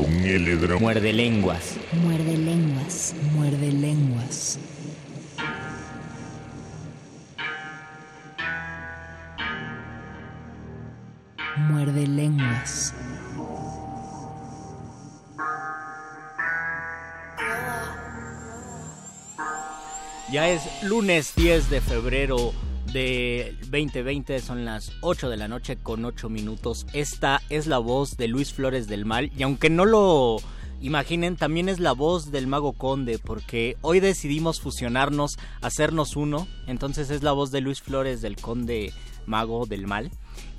Muerde lenguas. Muerde lenguas. Muerde lenguas. Muerde lenguas. Ya es lunes 10 de febrero de 2020, son las 8 de la noche con 8 minutos. Esta es la voz de Luis Flores del Mal y aunque no lo imaginen, también es la voz del mago conde porque hoy decidimos fusionarnos, hacernos uno, entonces es la voz de Luis Flores del conde mago del mal.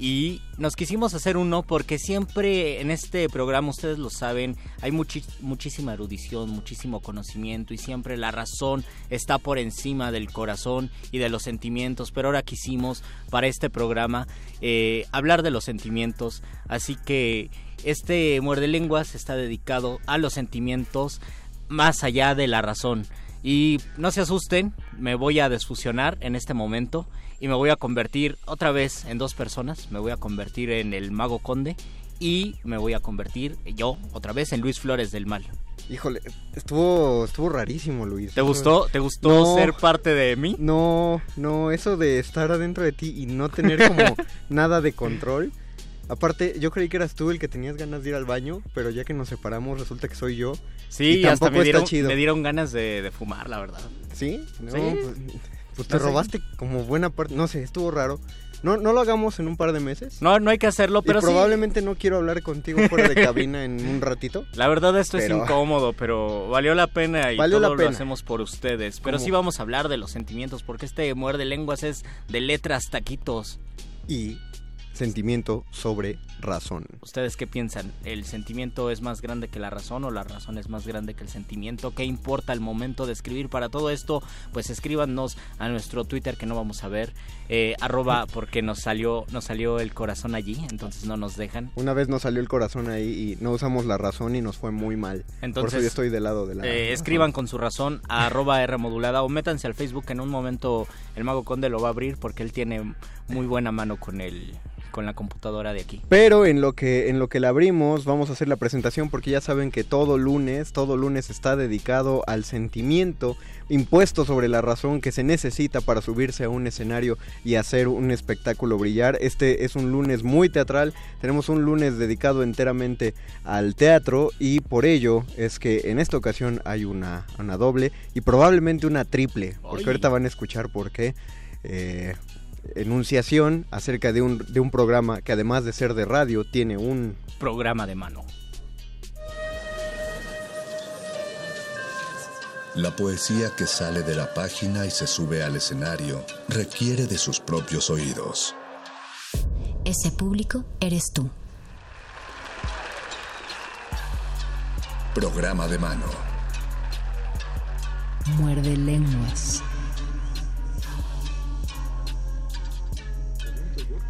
Y nos quisimos hacer uno porque siempre en este programa, ustedes lo saben, hay muchísima erudición, muchísimo conocimiento y siempre la razón está por encima del corazón y de los sentimientos. Pero ahora quisimos para este programa eh, hablar de los sentimientos. Así que este muerde lenguas está dedicado a los sentimientos más allá de la razón. Y no se asusten, me voy a desfusionar en este momento y me voy a convertir otra vez en dos personas. Me voy a convertir en el mago conde y me voy a convertir yo otra vez en Luis Flores del Mal. Híjole, estuvo estuvo rarísimo, Luis. ¿Te gustó? ¿Te gustó No. ser parte de mí? No, no, eso de estar adentro de ti y no tener como nada de control. Aparte, yo creí que eras tú el que tenías ganas de ir al baño, pero ya que nos separamos resulta que soy yo. Sí, Y hasta tampoco me está dieron, chido. me dieron ganas de, de fumar, la verdad. ¿Sí? No, Sí. Pues, pues te No sé. robaste como buena parte. No sé, estuvo raro. No, no lo hagamos en un par de meses. No, no hay que hacerlo, pero y sí. probablemente no quiero hablar contigo fuera de cabina en un ratito. La verdad esto Pero- es incómodo, pero valió la pena y Valió todo la lo pena. hacemos por ustedes. Pero ¿Cómo? sí vamos a hablar de los sentimientos, porque este muerde lenguas es de letras taquitos. Y sentimiento sobre razón. ¿Ustedes qué piensan? ¿El sentimiento es más grande que la razón o la razón es más grande que el sentimiento? ¿Qué importa el momento de escribir para todo esto? Pues escríbanos a nuestro Twitter que no vamos a ver, eh, arroba porque nos salió, nos salió el corazón allí, entonces no nos dejan. Una vez nos salió el corazón ahí y no usamos la razón y nos fue muy mal. Por Entonces, eso yo estoy del lado de la Eh, escriban con su razón a arroba R modulada o métanse al Facebook. En un momento el Mago Conde lo va a abrir porque él tiene muy buena mano con el con la computadora de aquí. Pero en lo que en lo que la abrimos vamos a hacer la presentación porque ya saben que todo lunes, todo lunes está dedicado al sentimiento impuesto sobre la razón que se necesita para subirse a un escenario y hacer un espectáculo brillar. Este es un lunes muy teatral, tenemos un lunes dedicado enteramente al teatro y por ello es que en esta ocasión hay una, una doble y probablemente una triple, porque ahorita van a escuchar por qué. Eh, enunciación acerca de un, de un programa que además de ser de radio tiene un... Programa de mano. La poesía que sale de la página y se sube al escenario requiere de sus propios oídos. Ese público eres tú. Programa de mano. Muerde lenguas.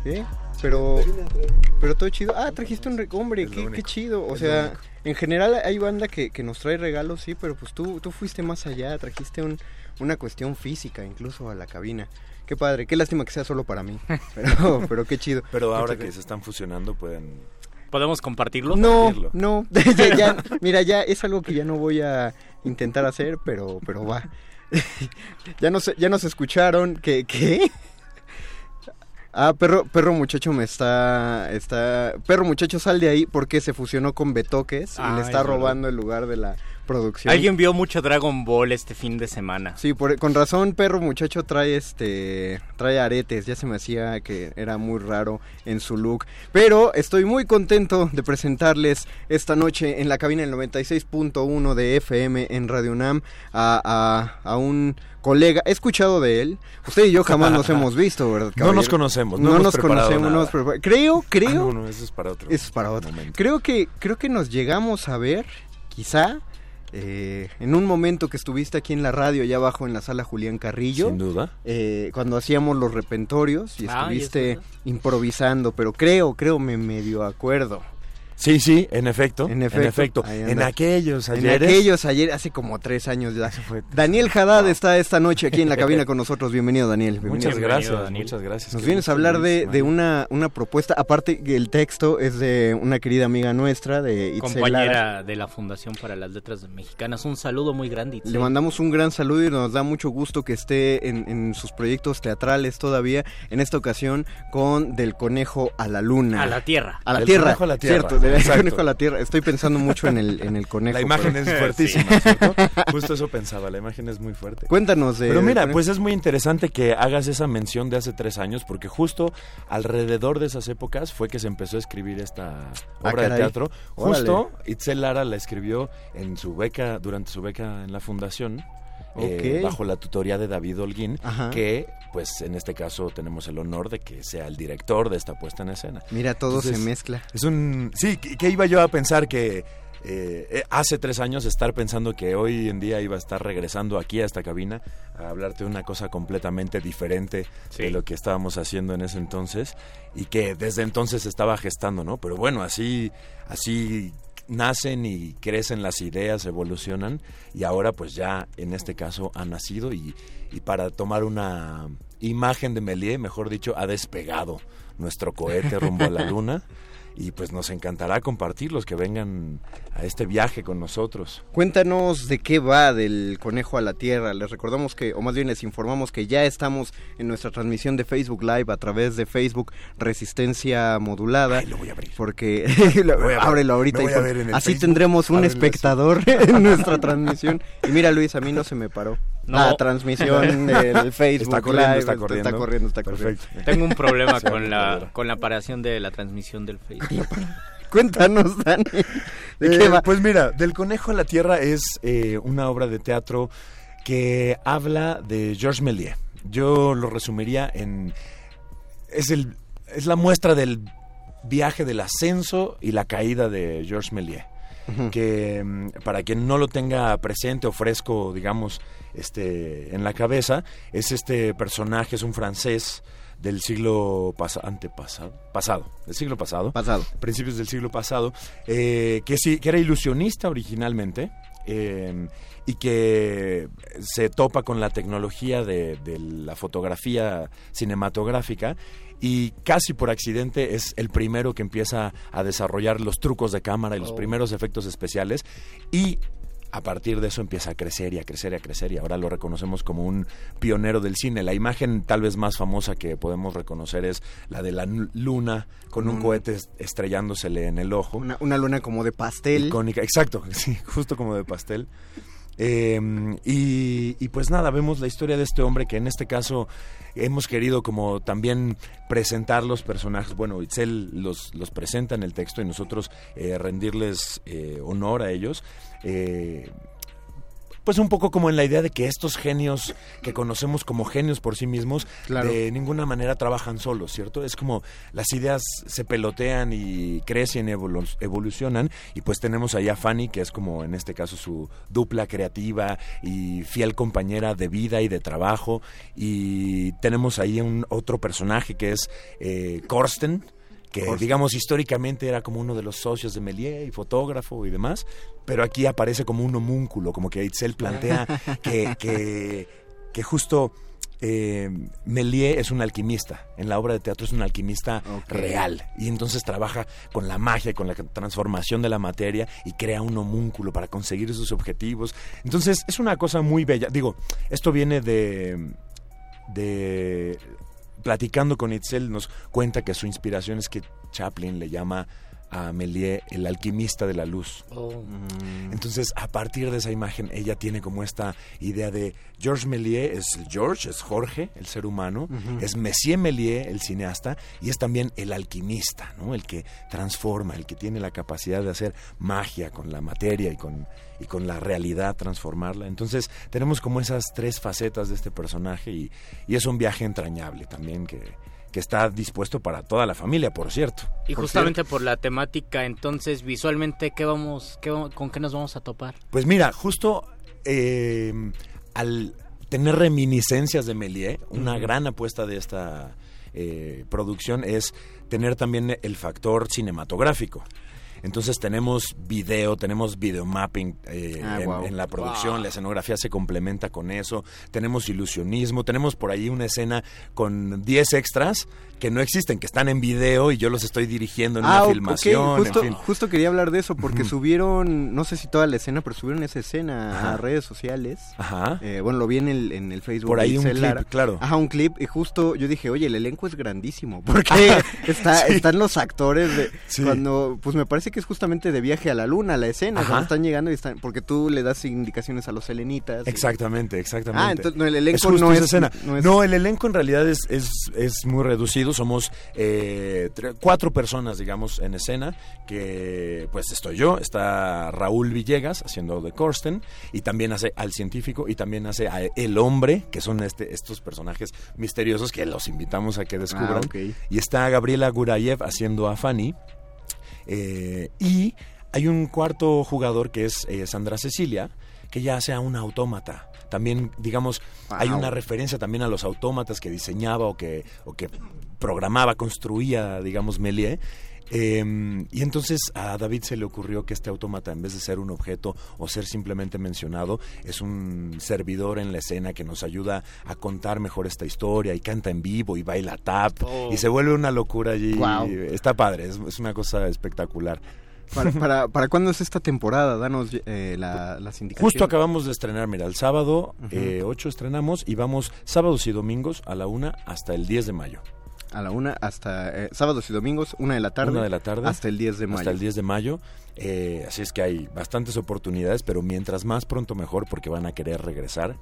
¿Qué? Pero... Pero todo chido. Ah, trajiste un... re- Hombre, qué, qué chido. O sea, en general hay banda que, que nos trae regalos, sí, pero pues tú, tú fuiste más allá. Trajiste un, una cuestión física incluso a la cabina. Qué padre. Qué lástima que sea solo para mí. Pero, pero qué chido. Pero ahora que se están fusionando pueden... ¿Podemos compartirlo? No, compartirlo. no. Ya, ya, mira, ya es algo que ya no voy a intentar hacer, pero, pero va. ya nos, ya nos escucharon que, ¿qué? Ah, perro, perro muchacho me está, está, perro muchacho sal de ahí porque se fusionó con Betoques y le es está verdad. robando el lugar de la producción. Alguien vio mucho Dragon Ball este fin de semana. Sí, por- con razón, perro muchacho trae este trae aretes, ya se me hacía que era muy raro en su look, pero estoy muy contento de presentarles esta noche en la cabina del 96.1 de FM en Radio UNAM a, a- a un colega, he escuchado de él, usted y yo jamás nos hemos visto, ¿verdad? No nos conocemos, no no, hemos nos conocemos, no preparado- Creo, creo, Ah, no, no, eso es para otro. eso es para otro. momento. Creo que, creo que nos llegamos a ver, quizá, eh, en un momento que estuviste aquí en la radio, allá abajo en la sala Julián Carrillo. Sin duda. eh, cuando hacíamos los repentorios y Ah, estuviste ¿y es improvisando, pero creo, creo me medio acuerdo. Sí, sí, en efecto. En En efecto, efecto. ahí En aquellos En ayeres. aquellos ayer, hace como tres años ya. fue- Daniel Haddad está esta noche aquí en la cabina con nosotros. Bienvenido, Daniel. Bienvenido. Muchas gracias, Daniel. muchas gracias. Nos Qué vienes a hablar de, una, una propuesta, aparte que el texto es de una querida amiga nuestra, de Itzel Lara. Compañera de la Fundación para las Letras Mexicanas. Un saludo muy grande. Itzel. Le mandamos un gran saludo y nos da mucho gusto que esté en, en sus proyectos teatrales todavía, en esta ocasión con Del Conejo a la Luna. A la tierra. A la Del tierra. conejo a la tierra, Cierto, del exacto. conejo a la tierra. Estoy pensando mucho en el, en el conejo. La imagen pero- es fuertísima, ¿cierto? Justo eso pensaba, la imagen es muy fuerte. Cuéntanos de... Pero mira, pues es muy interesante que hagas esa mención de hace tres años, porque justo alrededor de esas épocas fue que se empezó a escribir esta Ah, obra de teatro. Órale. Justo Itzel Lara la escribió en su beca, durante su beca en la fundación, eh, bajo la tutoría de David Holguín, Ajá. que pues en este caso tenemos el honor de que sea el director de esta puesta en escena. Mira, todo Entonces, se mezcla. Es un... Sí, que, iba yo a pensar que eh, eh, hace tres años estar pensando que hoy en día iba a estar regresando aquí a esta cabina a hablarte de una cosa completamente diferente Sí. de lo que estábamos haciendo en ese entonces y que desde entonces estaba gestando, ¿no? Pero bueno, así, así nacen y crecen las ideas, evolucionan y ahora pues ya en este caso ha nacido y, y para tomar una imagen de Méliès, mejor dicho, ha despegado nuestro cohete rumbo a la luna y pues nos encantará compartirlos, que vengan a este viaje con nosotros. Cuéntanos de qué va del conejo a la tierra. Les recordamos que, o más bien les informamos que ya estamos en nuestra transmisión de Facebook Live a través de Facebook Resistencia Modulada. lo voy a abrir. Porque Lo voy a ver. ábrelo ahorita. Voy y a pon- ver en el así Facebook. tendremos un espectador en nuestra transmisión. Y mira Luis, a mí no se me paró. No. La transmisión del Facebook Está corriendo, Live. está corriendo. Está corriendo, está corriendo. Perfecto. Tengo un problema Sí, con la con la aparición de la transmisión del Facebook. Cuéntanos, Dani. ¿De Eh, qué va? Pues mira, Del Conejo a la Tierra es eh, una obra de teatro que habla de Georges Méliès. Yo lo resumiría en... Es, el, es la muestra del viaje del ascenso y la caída de Georges Méliès. Que mm, para quien no lo tenga presente o fresco, digamos, este, en la cabeza, es este personaje, es un francés del siglo pasa- antepasado, pasado, del siglo pasado, Pasado. principios del siglo pasado, eh, que sí, que era ilusionista originalmente eh, y que se topa con la tecnología de, de la fotografía cinematográfica y casi por accidente es el primero que empieza a desarrollar los trucos de cámara y los Oh. primeros efectos especiales y a partir de eso empieza a crecer y a crecer y a crecer y ahora lo reconocemos como un pionero del cine. La imagen tal vez más famosa que podemos reconocer es la de la luna con un Mm. cohete est- estrellándosele en el ojo. Una, una luna como de pastel. Icónica, exacto, sí, justo como de pastel. Eh, y, pues nada, vemos la historia de este hombre que en este caso hemos querido como también presentar los personajes. Bueno, Itzel los, los presenta en el texto y nosotros eh, rendirles eh, honor a ellos. Pues un poco como en la idea de que estos genios que conocemos como genios por sí mismos Claro. de ninguna manera trabajan solos, ¿cierto? Es como las ideas se pelotean y crecen y evolu- evolucionan y pues tenemos ahí a Fanny que es como en este caso su dupla creativa y fiel compañera de vida y de trabajo y tenemos ahí un otro personaje que es eh, Korsten que digamos históricamente era como uno de los socios de Méliès y fotógrafo y demás, pero aquí aparece como un homúnculo, como que Itzel plantea que, que, que justo eh, Méliès es un alquimista, en la obra de teatro es un alquimista real y entonces trabaja con la magia, con la transformación de la materia y crea un homúnculo para conseguir sus objetivos. Entonces es una cosa muy bella, digo, esto viene de de platicando con Itzel nos cuenta que su inspiración es que Chaplin le llama a Méliès el alquimista de la luz. Oh. Entonces, a partir de esa imagen, ella tiene como esta idea de Georges Méliès es George, es Jorge, el ser humano, es Messier Méliès, el cineasta, y es también el alquimista, ¿no? El que transforma, el que tiene la capacidad de hacer magia con la materia y con, y con la realidad, transformarla. Entonces, tenemos como esas tres facetas de este personaje y, y es un viaje entrañable también que, que está dispuesto para toda la familia, por cierto. Y Por justamente por la temática, entonces visualmente qué vamos, qué con qué nos vamos a topar. Pues mira, justo eh, al tener reminiscencias de Méliès, una gran apuesta de esta eh, producción es tener también el factor cinematográfico. Entonces tenemos video, tenemos videomapping eh, Ah, en, la producción, Wow. la escenografía se complementa con eso, tenemos ilusionismo, tenemos por ahí una escena con 10 extras que no existen, que están en video y yo los estoy dirigiendo en Ah, una ok, filmación, Justo, en fin. justo quería hablar de eso porque subieron, no sé si toda la escena, pero subieron esa escena Ajá. a redes sociales. Ajá. Eh, bueno, lo vi en el, en el Facebook. Por ahí un clip, Lara. claro. Ajá, un clip. Y justo yo dije, oye, el elenco es grandísimo. Porque está, Sí. están los actores de Sí. cuando, pues me parece que es justamente de viaje a la luna, la escena, cuando están llegando y están, porque tú le das indicaciones a los selenitas. y- Exactamente, exactamente. Ah, entonces no, el elenco Es no, es, escena. no es- No, el elenco en realidad es, es, es muy reducido. Somos eh, cuatro personas, digamos, en escena. Que pues estoy yo, está Raúl Villegas haciendo de Corsten, y también hace al científico, y también hace a el hombre, que son este, estos personajes misteriosos que los invitamos a que descubran. Ah, ok. Y está Gabriela Gurayev haciendo a Fanny. Eh, y hay un cuarto jugador que es eh, Sandra Cecilia, que ya hace a un autómata. También, digamos, hay una referencia también a los autómatas que diseñaba o que, o que programaba, construía, digamos, Méliès. Eh, y entonces a David se le ocurrió que este autómata, en vez de ser un objeto o ser simplemente mencionado, es un servidor en la escena que nos ayuda a contar mejor esta historia y canta en vivo y baila tap Oh. y se vuelve una locura allí. Guau. Está padre, es, es una cosa espectacular. ¿Para, para, para cuándo es esta temporada? Danos eh, la, las indicaciones. Justo acabamos de estrenar, mira, el sábado Ujú. eh, 8 estrenamos y vamos sábados y domingos a la una hasta el 10 de mayo. A la una hasta eh, sábados y domingos, una de la tarde. Una de la tarde. Hasta el 10 de mayo. Hasta el 10 de mayo. Eh, así es que hay bastantes oportunidades, pero mientras más pronto mejor porque van a querer regresar,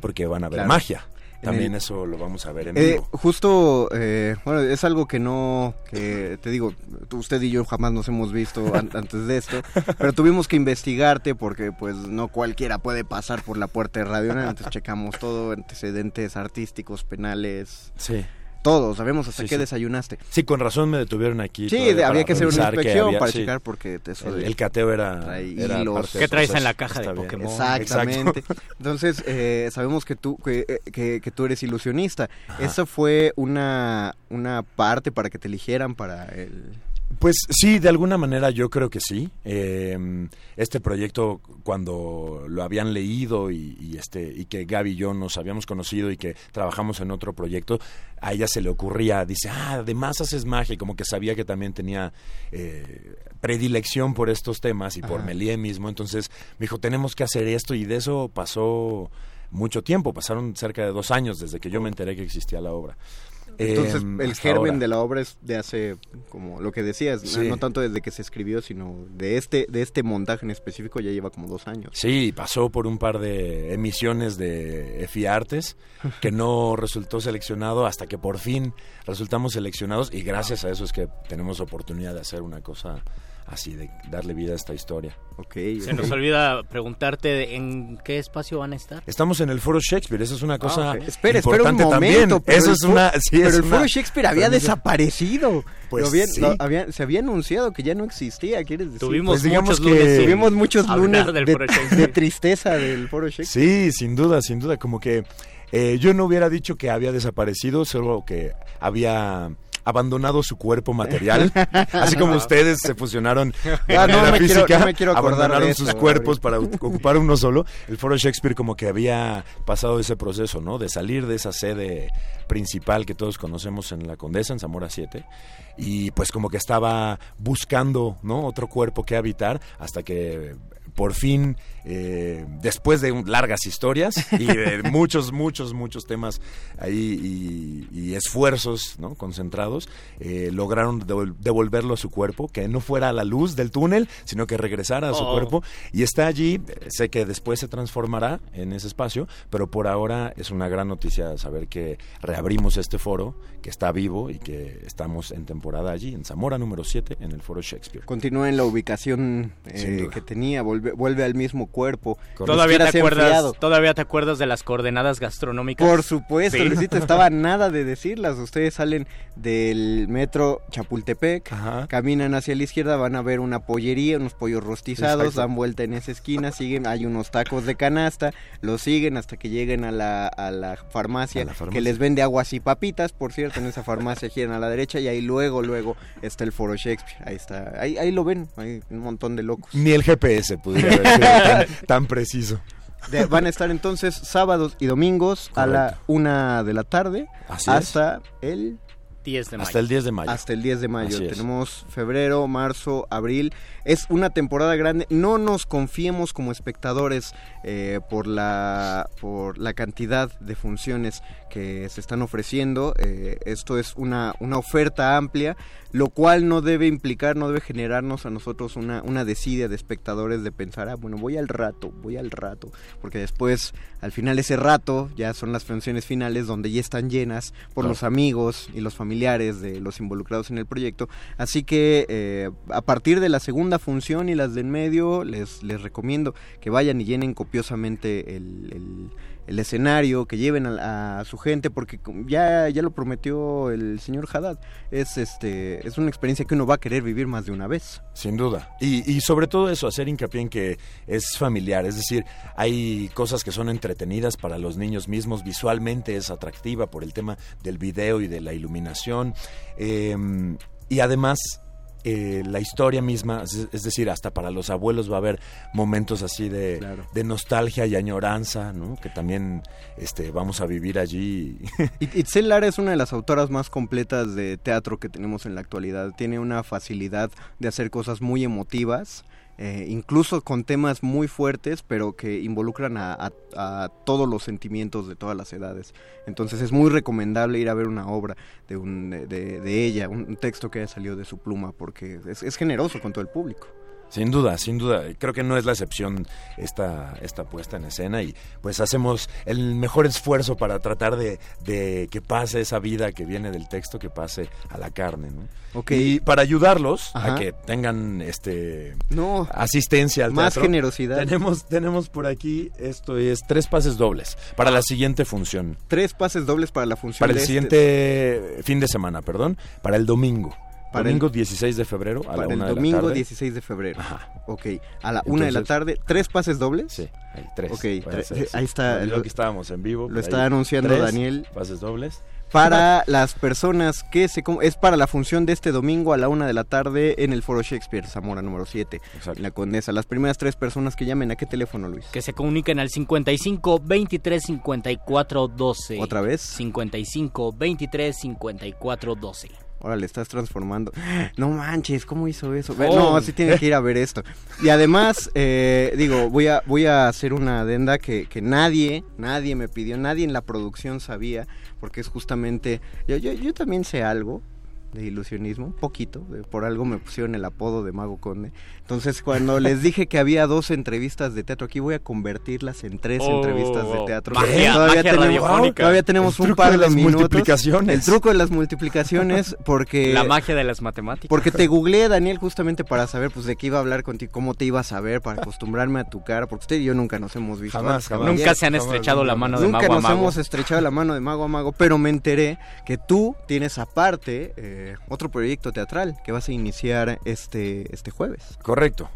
porque van a ver Claro. magia. También el- eso lo vamos a ver en Eh, vivo. justo, eh, bueno, es algo que no, que te digo, usted y yo jamás nos hemos visto an- antes de esto, pero tuvimos que investigarte porque pues no cualquiera puede pasar por la puerta de Radio entonces checamos todo, antecedentes artísticos, penales, Sí. Todo, sabemos hasta Sí, qué sí. desayunaste. Sí, con razón me detuvieron aquí. Sí, había que hacer una inspección había- para sí. checar porque eso el, de- el cateo era, hilos. ¿Qué traes en la caja de. Pokémon? Exactamente. Entonces, eh, sabemos que tú, que, eh, que- que tú eres ilusionista. ¿Esa fue una, una parte para que te eligieran para el... Pues sí, de alguna manera yo creo que sí. Eh, este proyecto, cuando lo habían leído y, y este y que Gaby y yo nos habíamos conocido y que trabajamos en otro proyecto, a ella se le ocurría, dice, ah, además haces magia, y como que sabía que también tenía eh, predilección por estos temas y por Ajá. Melie mismo. Entonces me dijo, tenemos que hacer esto y de eso pasó mucho tiempo, pasaron cerca de dos años desde que yo me enteré que existía la obra. Entonces, Em, el germen ahora. de la obra es de hace, como lo que decías, no tanto desde que se escribió, sino de este, de este montaje en específico ya lleva como dos años. Sí, pasó por un par de emisiones de EFI Artes que no resultó seleccionado hasta que por fin resultamos seleccionados y gracias a eso es que tenemos oportunidad de hacer una cosa así, de darle vida a esta historia. Ok. Se nos olvida preguntarte en qué espacio van a estar. Estamos en el Foro Shakespeare, eso es una cosa Ah, ok. Espera, espera un importante momento. también. pero Eso el es foro- una, sí, pero es el una foro Shakespeare había desaparecido. Pues Lo habían- sí. se había anunciado que ya no existía, ¿quieres decir? Tuvimos Pues digamos muchos que- lunes. Tuvimos muchos lunes del de, tristeza del foro Shakespeare. Sí, sin duda, sin duda, como que eh, yo no hubiera dicho que había desaparecido, solo que había abandonado su cuerpo material, así como ustedes se fusionaron de Ah, no quiero- física, no me quiero acordar abandonaron sus cuerpos para ocupar uno solo. El Foro Shakespeare como que había pasado ese proceso, ¿no? De salir de esa sede principal que todos conocemos en la Condesa, en Zamora 7, y pues como que estaba buscando, ¿no? Otro cuerpo que habitar hasta que por fin, eh, después de un- largas historias y de muchos, muchos, muchos temas ahí y, y esfuerzos ¿no? concentrados, eh, lograron devol- devolverlo a su cuerpo, que no fuera a la luz del túnel, sino que regresara a su Oh. cuerpo. Y está allí, eh, sé que después se transformará en ese espacio, pero por ahora es una gran noticia saber que reabrimos este foro, que está vivo y que estamos en temporada allí, en Zamora número 7, en el foro Shakespeare. Continúa en la ubicación eh, que tenía, vuelve, vuelve al mismo cuerpo. ¿Todavía te, acuerdas, enfriado. ¿Todavía te acuerdas de las coordenadas gastronómicas? Por supuesto, Sí. Luisito, estaba nada de decirlas. Ustedes salen del metro Chapultepec, Ajá. caminan hacia la izquierda, van a ver una pollería, unos pollos rostizados, Exacto. dan vuelta en esa esquina, siguen, hay unos tacos de canasta, los siguen hasta que lleguen a la, a la farmacia, A la farmacia. que les vende aguas y papitas, por cierto, en esa farmacia giran a la derecha y ahí luego, luego está el foro Shakespeare, ahí está, ahí, ahí lo ven, hay un montón de locos. Ni el GPS pudiera haber sido tan, tan preciso. De- van a estar entonces sábados y domingos a la una de la tarde Así es. hasta el 10 de mayo. Hasta el 10 de mayo. hasta el 10 de mayo. Así es. Tenemos febrero, marzo, abril. Es una temporada grande. No nos confiemos como espectadores eh, por la por la cantidad de funciones que se están ofreciendo. Eh, esto es una, una oferta amplia, lo cual no debe implicar, no debe generarnos a nosotros una, una desidia de espectadores de pensar, ah, bueno, voy al rato, voy al rato. Porque después, al final ese rato, ya son las funciones finales donde ya están llenas por Claro. los amigos y los familiares de los involucrados en el proyecto. Así que eh, a partir de la segunda función y las de en medio, les, les recomiendo que vayan y llenen copiosamente el, el- escenario, que lleven a, a su gente, porque ya, ya lo prometió el señor Haddad. Es, este, es una experiencia que uno va a querer vivir más de una vez. Sin duda. Y, y sobre todo eso, hacer hincapié en que es familiar. Es decir, hay cosas que son entretenidas para los niños mismos. Visualmente es atractiva por el tema del video y de la iluminación. Eh, y además eh, la historia misma, es, es decir, hasta para los abuelos va a haber momentos así de, Claro. de nostalgia y añoranza, ¿no? Que también este, vamos a vivir allí. It- Itzel Lara es una de las autoras más completas de teatro que tenemos en la actualidad. Tiene una facilidad de hacer cosas muy emotivas, eh, incluso con temas muy fuertes, pero que involucran a, todos los sentimientos de todas las edades. Entonces es muy recomendable ir a ver una obra de, un, de, ella, un, un texto que haya salido de su pluma, porque es, es generoso con todo el público. Sin duda, sin duda. Creo que no es la excepción esta, esta puesta en escena y pues hacemos el mejor esfuerzo para tratar de, de que pase esa vida que viene del texto, que pase a la carne, ¿no? Ok. Y para ayudarlos Ajá. a que tengan este No, asistencia al más teatro, generosidad. Tenemos, tenemos por aquí, esto es tres pases dobles para la siguiente función. Tres pases dobles para la función Para el de este- siguiente fin de semana, perdón, para el domingo. Para domingo el- 16 de febrero a la para el una de la domingo tarde. 16 de febrero. Ajá. Ok, a la una de la tarde, ¿tres pases dobles? Sí, ahí tres. Ok, Puede tre- ser, sí. ahí está, Lo lo- que estábamos en vivo. lo está ahí. anunciando Tres Daniel. Pases dobles. Para las personas que se... Es para la función de este domingo a la una de la tarde en el Foro Shakespeare, Zamora número 7, Exacto. en la Condesa. Las primeras tres personas que llamen, ¿a qué teléfono, Luis? Que se comuniquen al 55 23 54 12. ¿Otra vez? 55 23 54 12. Ahora le estás transformando. No manches, ¿cómo hizo eso? Oh. No, sí tiene que ir a ver esto. Y además, eh, digo, voy a, voy a hacer una adenda que, que nadie, nadie me pidió, nadie en la producción sabía, porque es justamente. Yo, yo, yo también sé algo de ilusionismo, un poquito, de- por algo me pusieron el apodo de Mago Conde. Entonces, cuando les dije que había dos entrevistas de teatro, aquí voy a convertirlas en tres Oh, entrevistas de teatro. magia- todavía, magia tenemos, todavía tenemos El un truco par de de, las minutos. multiplicaciones. El truco de las multiplicaciones, porque La magia de las matemáticas. porque te googleé, Daniel, justamente para saber pues de qué iba a hablar contigo, cómo te ibas a ver, para acostumbrarme a tu cara, porque usted y yo nunca nos hemos visto. Jamás, jamás. Nunca se han Jamás, estrechado la nunca. mano de Nunca mago a nos mago. hemos estrechado la mano de mago a mago, pero me enteré que tú tienes aparte eh, otro proyecto teatral que vas a iniciar este, este jueves. Correcto.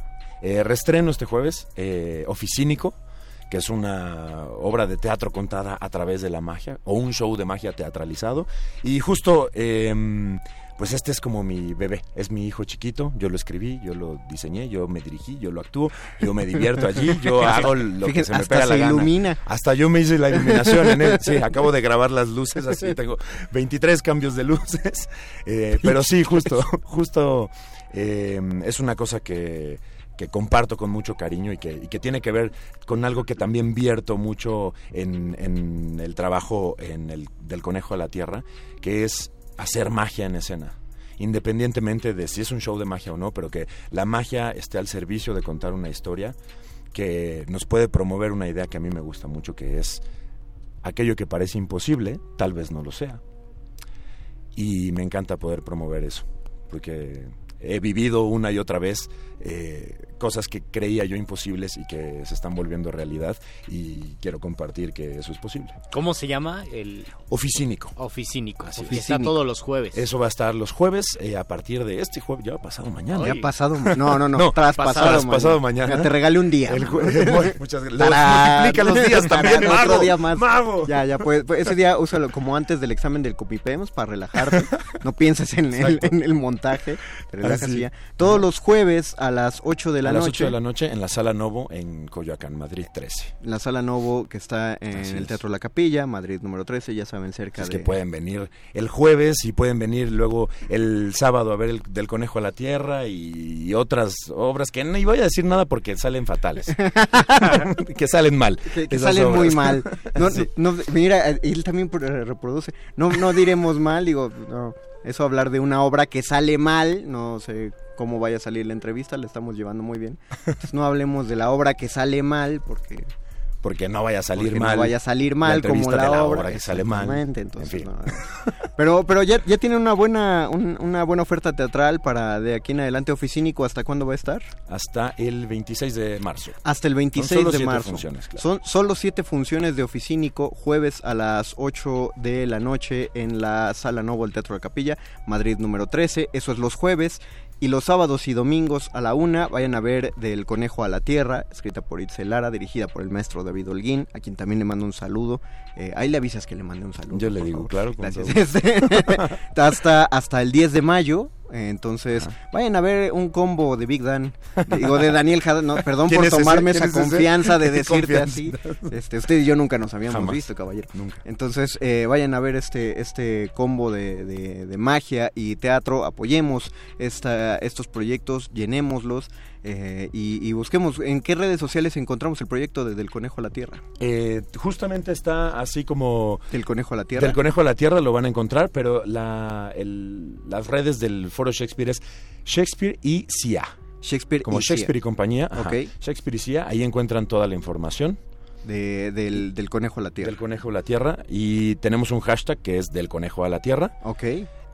Eh, reestreno este jueves, eh, Oficínico, que es una obra de teatro contada a través de la magia, o un show de magia teatralizado. Y justo, eh, pues este es como mi bebé, es mi hijo chiquito, yo lo escribí, yo lo diseñé, yo me dirigí, yo lo actúo, yo me divierto allí, yo hago lo que se me hasta pega la se gana. ilumina. Hasta yo me hice la iluminación en él. Sí, acabo de grabar las luces, así tengo 23 cambios de luces. Eh, pero sí, justo, justo eh, es una cosa que, que comparto con mucho cariño y que, y que tiene que ver con algo que también vierto mucho en, en el trabajo en el, del conejo a la tierra, que es hacer magia en escena independientemente de si es un show de magia o no, pero que la magia esté al servicio de contar una historia que nos puede promover una idea que a mí me gusta mucho, que es aquello que parece imposible, tal vez no lo sea. Y me encanta poder promover eso, porque he vivido una y otra vez eh, cosas que creía yo imposibles y que se están volviendo realidad y quiero compartir que eso es posible. ¿Cómo se llama? El Oficínico. oficínico. Así es. Está todos los jueves. Eso va a estar los jueves eh, a partir de este jueves, ya ha pasado mañana. Ya Ay. pasado, no, no, no, No, traspasado, pasado- pasado mañana. Ya te regalé un día. El muchas gracias. Los Tarán. multiplica los días también, mago. Otro día más. Mago. Ya, ya, pues, pues, ese día úsalo como antes del examen del Copipems para relajarte. No pienses en el, en el montaje. Te relajas Así. y ya. Todos los jueves a las 8 de la a las noche. 8 de la noche en la Sala Novo en Coyoacán, Madrid 13. en la sala Novo que está en Así el es. Teatro La Capilla, Madrid número 13, ya saben, cerca Es de... que pueden venir el jueves y pueden venir luego el sábado a ver el del Conejo a la Tierra y, y otras obras que no iba a decir nada porque salen fatales. que salen mal. que, que salen muy obras. mal. No, Sí. no, mira, él también pro- reproduce. No, no diremos mal, digo, no, eso hablar de una obra que sale mal, no sé cómo vaya a salir la entrevista, la estamos llevando muy bien. Entonces no hablemos de la obra que sale mal, porque, Porque no vaya a salir mal. no vaya a salir mal la como la, de la obra. obra que sale mal. Exactamente, entonces, En fin. no, no. Pero, pero ya, ya tiene una buena, un- una buena oferta teatral para de aquí en adelante oficínico, ¿hasta cuándo va a estar? Hasta el 26 de marzo. Hasta el 26 solo de siete marzo. funciones, claro. Son solo siete funciones de Oficínico, jueves a las 8 de la noche en la Sala Novo del Teatro de Capilla, Madrid número 13. Eso es los jueves. Y los sábados y domingos a la una vayan a ver Del Conejo a la Tierra, escrita por Itzel Lara, dirigida por el maestro David Holguín, a quien también le mando un saludo. Eh, ahí le avisas que le mande un saludo. Yo le digo, favor. claro, Gracias. hasta, hasta el 10 de mayo, Entonces, vayan a ver un combo de Big Dan. Digo, de Daniel Haddad. No, perdón ¿Quién por es tomarme ¿Quién esa es ese? confianza de ¿Qué decirte así. Este, usted y yo nunca nos habíamos Jamás. visto, caballero. Nunca. Entonces, eh, vayan a ver este, este combo de, de- de magia y teatro. Apoyemos esta, estos proyectos, llenémoslos eh, y, y busquemos en qué redes sociales encontramos el proyecto de Del Conejo a la Tierra. Eh, justamente está así como... Del Conejo a la Tierra. Del Conejo a la Tierra lo van a encontrar, pero la, el- las redes del Foro Shakespeare es Shakespeare y CIA. Shakespeare Como y Shakespeare CIA. y compañía. ajá. Ok. Shakespeare y CIA, ahí encuentran toda la información de- del, del Conejo a la Tierra. del Conejo a la Tierra y tenemos un hashtag que es del Conejo a la Tierra. Ok.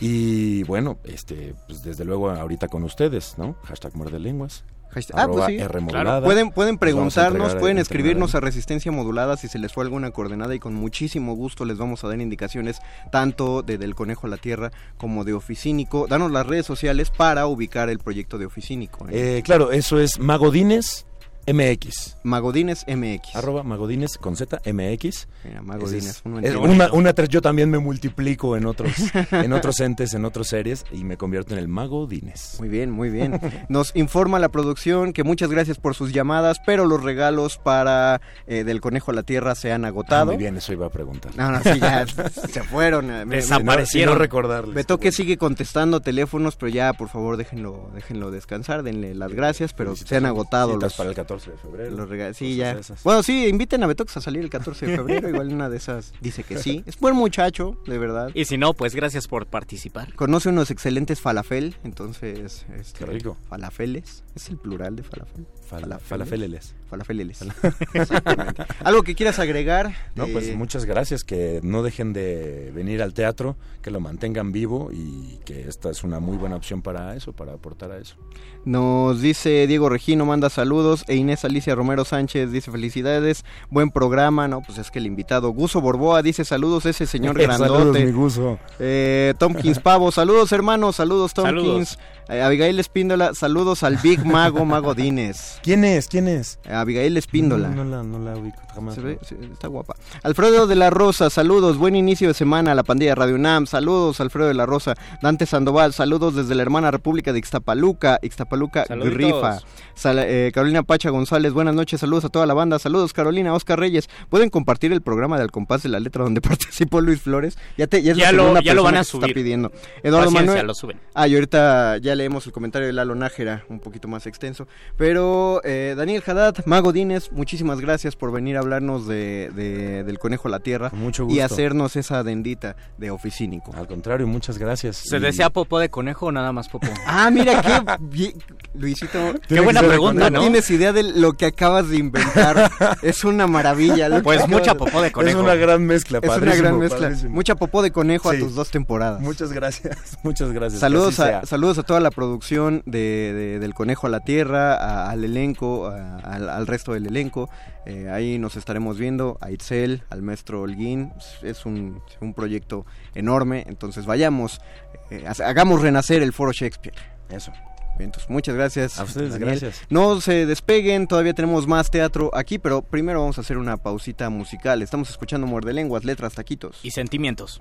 Y bueno, este, pues desde luego ahorita con ustedes, ¿no? Hashtag muerde lenguas. Hashtag- Ah, pues sí. R Claro. Pueden, pueden preguntarnos, pueden escribirnos a Resistencia Modulada si se les fue alguna coordenada y con muchísimo gusto les vamos a dar indicaciones tanto de Del Conejo a la Tierra como de Oficínico. Danos las redes sociales para ubicar el proyecto de Oficínico. ¿eh? Eh, claro, eso es Magodines MX. Magodines MX. Arroba Magodines con Z MX. Mira, Magodines, es- uno es una, una tres, yo también me multiplico en otros, en otros entes, en otras series y me convierto en el Magodines. Muy bien, muy bien. Nos informa la producción que muchas gracias por sus llamadas, pero los regalos para eh, Del Conejo a la Tierra se han Ah, agotado. muy bien, eso iba a preguntar. No, no, sí, ya se fueron. eh, me- Desaparecieron. No recordarles. Betoque sigue contestando teléfonos, pero ya, por favor, déjenlo, déjenlo descansar, denle las gracias, pero se han agotado los, para el 14 de febrero. los regalos. Sí, ya. esas. Bueno, sí, inviten a Betox a salir el 14 de febrero, igual una de esas dice que sí. Es buen muchacho, de verdad. Y si no, pues gracias por participar. Conoce unos excelentes falafel, entonces... Este, Qué rico. Falafeles, ¿es el plural de falafel? Fala- Falafeleles. Falafeleles. Exactamente. ¿Algo que quieras agregar? No, Eh, pues muchas gracias, que no dejen de venir al teatro, que lo mantengan vivo y que esta es una muy buena opción para eso, para aportar a eso. Nos dice Diego Regino, manda saludos. E Inés Alicia Romero Sánchez dice felicidades. Buen programa, ¿no? Pues es que el invitado. Guso Borboa dice saludos, ese señor Saludos, grandote. mi guso. Eh, Tompkins Pavo, saludos hermanos, saludos Tompkins. Eh, Abigail Espíndola, saludos al Big Mago Mago Dines. ¿Quién es? ¿Quién es? Eh, Abigail Espíndola. No, no la, no la ubico jamás. Se ve- sí, está guapa. Alfredo de la Rosa, saludos, buen inicio de semana a la pandilla de Radio UNAM, saludos Alfredo de la Rosa, Dante Sandoval, saludos desde la hermana República de Ixtapaluca, Ixtapaluca Saluditos. Rifa. Sal- eh, Carolina Pacha González, buenas noches, saludos a toda la banda, saludos Carolina, Oscar Reyes, pueden compartir el programa de Al Compás de la Letra donde participó Luis Flores, ya, te, ya es la Ya lo- ya lo van a que se está subir. pidiendo. Eduardo Paciencia, Manuel, lo suben. Ah, y ahorita ya leemos el comentario de Lalo Nájera, un poquito más extenso. Pero eh, Daniel Haddad, Mago Dines, muchísimas gracias por venir a hablarnos de, de- del Conejo a la Tierra Con mucho y hacernos esa dendita de oficínico. Al contrario, muchas gracias. ¿Se Y- desea popó de conejo o nada más popó? Ah, mira qué bien- Luisito. Qué buena pregunta, No ¿no? tienes idea de lo que acabas de inventar. es una maravilla. Pues acabas mucha popó de Es conejo. una gran mezcla, Es una gran mezcla. padrísimo. Mucha popó de conejo Sí. a tus dos temporadas. Muchas gracias, muchas gracias. Saludos a, saludos a toda la producción de, de- del Conejo a la Tierra, a- al elenco, a- al, al resto del elenco. Eh, ahí nos estaremos viendo, a Itzel, al maestro Holguín. Es un, un proyecto enorme, entonces vayamos, eh, ha- hagamos renacer el Foro Shakespeare. Eso. Bien, Entonces, muchas gracias. A ustedes, Daniel. gracias. No se despeguen, todavía tenemos más teatro aquí, pero primero vamos a hacer una pausita musical. Estamos escuchando Muerde Lenguas, letras, taquitos. Y sentimientos.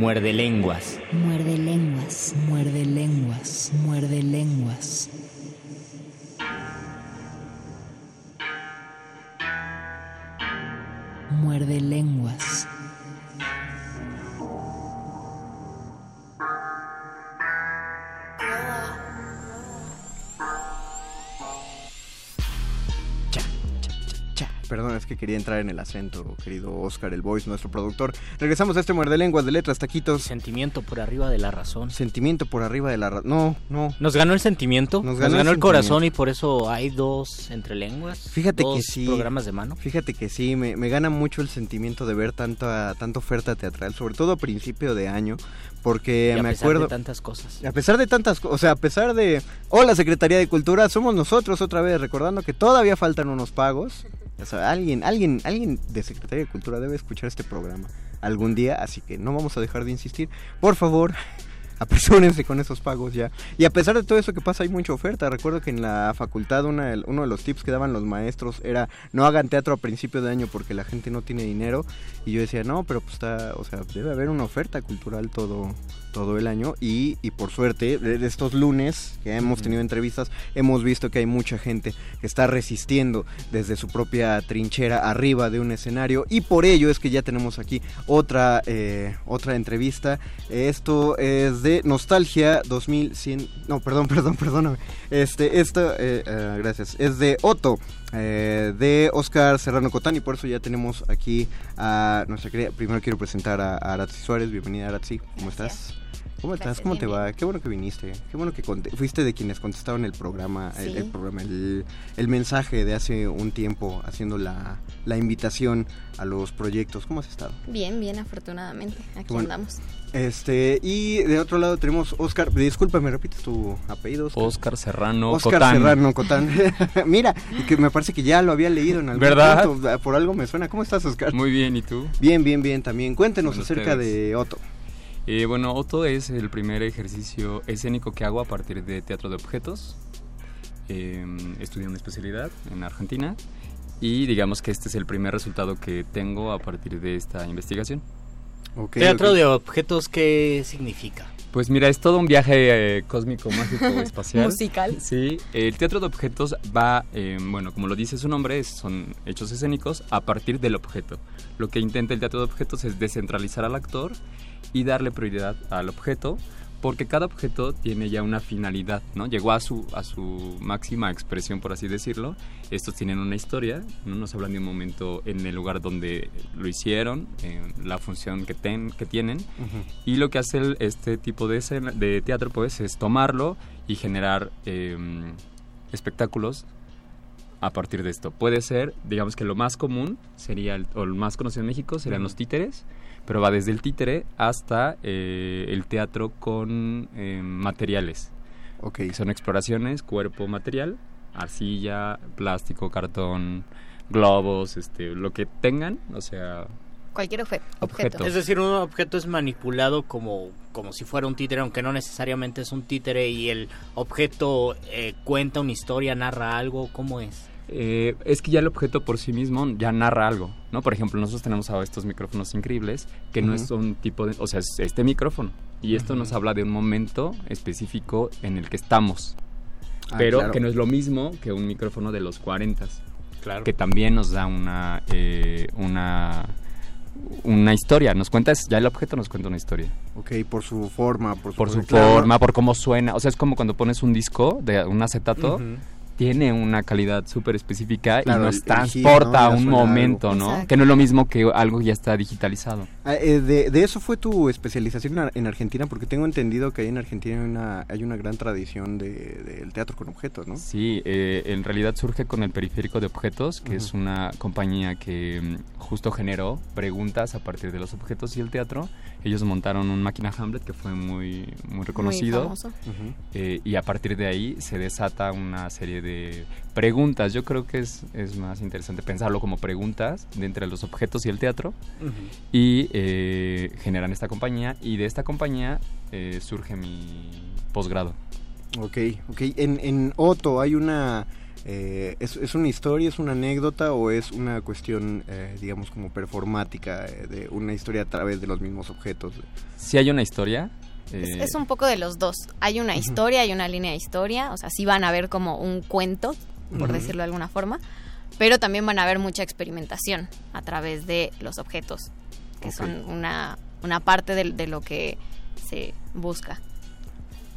Muerde lenguas. Quería entrar en el acento, querido Oscar, el voice, nuestro productor. Regresamos a este muerde lenguas de letras, taquitos. Sentimiento por arriba de la razón. Sentimiento por arriba de la razón. No, no. Nos ganó el sentimiento, Nos nos ganó ganó, el el, corazón y por eso hay dos entre lenguas. Fíjate dos que sí. programas de mano. Fíjate que sí, me, me gana mucho el sentimiento de ver tanta, tanta oferta teatral, sobre todo a principio de año, porque Y a me pesar acuerdo... de tantas cosas. A pesar de tantas cosas, o sea, a pesar de... Hola Secretaría de Cultura, somos nosotros otra vez, recordando que todavía faltan unos pagos. O sea, alguien, alguien, alguien de Secretaría de Cultura debe escuchar este programa algún día, así que no vamos a dejar de insistir. Por favor, apresúrense con esos pagos ya. Y a pesar de todo eso que pasa, hay mucha oferta. Recuerdo que en la facultad una uno de los tips que daban los maestros era no hagan teatro a principio de año porque la gente no tiene dinero. Y yo decía, no, pero pues está, o sea, debe haber una oferta cultural todo, todo el año. Y, y por suerte, de estos lunes que hemos tenido entrevistas, hemos visto que hay mucha gente que está resistiendo desde su propia trinchera arriba de un escenario. Y por ello es que ya tenemos aquí otra, eh, otra entrevista. Esto es de Nostalgia 2100. No, perdón, perdón, perdóname. Este, esto, eh, eh, gracias. Es de Otto. Eh, de Oscar Serrano Cotán y por eso ya tenemos aquí a nuestra querida, primero quiero presentar a, a Aratzi Suárez, bienvenida Aratzi, ¿cómo estás? ¿Cómo estás? Gracias, ¿Cómo te bien, va? Qué bueno que viniste. Qué bueno que fuiste de quienes contestaron el programa, el, Sí. el programa, el, el mensaje de hace un tiempo haciendo la, la invitación a los proyectos. ¿Cómo has estado? Bien, bien, afortunadamente. Aquí Bueno. andamos. Este, y de otro lado tenemos Oscar, disculpa, ¿me repites tu apellido? Oscar, Oscar Serrano Oscar Cotán. Serrano Cotán. Mira, y que me parece que ya lo había leído en algún ¿Verdad? punto, por algo me suena. ¿Cómo estás, Oscar? Muy bien, ¿y tú? Bien, bien, bien también. Cuéntenos acerca ustedes. de Otto. Eh, bueno, Otto es el primer ejercicio escénico que hago a partir de teatro de objetos. Eh, estudié una especialidad en Argentina y digamos que este es el primer resultado que tengo a partir de esta investigación. Teatro de objetos, ¿qué significa? Pues mira, es todo un viaje eh, cósmico, mágico, espacial. Musical. Sí, el teatro de objetos va, eh, bueno, como lo dice su nombre, es- son hechos escénicos a partir del objeto. Lo que intenta el teatro de objetos es descentralizar al actor y darle prioridad al objeto, porque cada objeto tiene ya una finalidad, ¿no? Llegó a su, a su máxima expresión, por así decirlo. Estos tienen una historia, ¿no? nos hablan de un momento en el lugar donde lo hicieron, en la función que, ten- que tienen. Y lo que hace el- este tipo de, escena- de teatro, pues, es tomarlo y generar eh, espectáculos a partir de esto. Puede ser, digamos que lo más común sería, el- o lo más conocido en México serían Ujú. los títeres, pero va desde el títere hasta eh, el teatro con eh, materiales. Ok. Son exploraciones, cuerpo, material, arcilla, plástico, cartón, globos, este, lo que tengan, o sea, Cualquier obje- objeto. Objeto. Es decir, un objeto es manipulado como, como si fuera un títere, aunque no necesariamente es un títere y el objeto eh, cuenta una historia, narra algo, ¿cómo es? Eh, es que ya el objeto por sí mismo ya narra algo, ¿no? Por ejemplo, nosotros tenemos ahora estos micrófonos increíbles que no es un tipo de... O sea, es este micrófono. Y esto nos habla de un momento específico en el que estamos. Ah, pero claro. que no es lo mismo que un micrófono de los 40. Claro. Que también nos da una... eh, una una historia, nos cuenta, ya el objeto nos cuenta una historia. Ok, por su forma, por su, Por su forma, por cómo suena, o sea, es como cuando pones un disco de un acetato. Tiene una calidad súper específica Claro, y nos el- el hit, transporta ¿no? a un algo. momento, ¿no? Exacto. Que no es lo mismo que algo ya está digitalizado. Ah, eh, de, de eso fue tu especialización en Ar- en Argentina, porque tengo entendido que ahí en Argentina hay una, hay una gran tradición de- del teatro con objetos, ¿no? Sí, eh, en realidad surge con el Periférico de Objetos, que es una compañía que mm, justo generó preguntas a partir de los objetos y el teatro. Ellos montaron un máquina Hamlet que fue muy, muy reconocido. famoso. Ujú. Eh, y a partir de ahí se desata una serie de preguntas. Yo creo que es, es más interesante pensarlo como preguntas de entre los objetos y el teatro. Y eh, generan esta compañía. Y de esta compañía eh, surge mi posgrado. Ok, ok. En, en Otto hay una... eh, ¿es, ¿Es una historia, es una anécdota o es una cuestión, eh, digamos, como performática, eh, de una historia a través de los mismos objetos? Si hay una historia... Es, eh, es un poco de los dos. Hay una historia, hay una línea de historia, o sea, sí van a ver como un cuento, por decirlo de alguna forma, pero también van a ver mucha experimentación a través de los objetos, que son una, una parte de, de lo que se busca.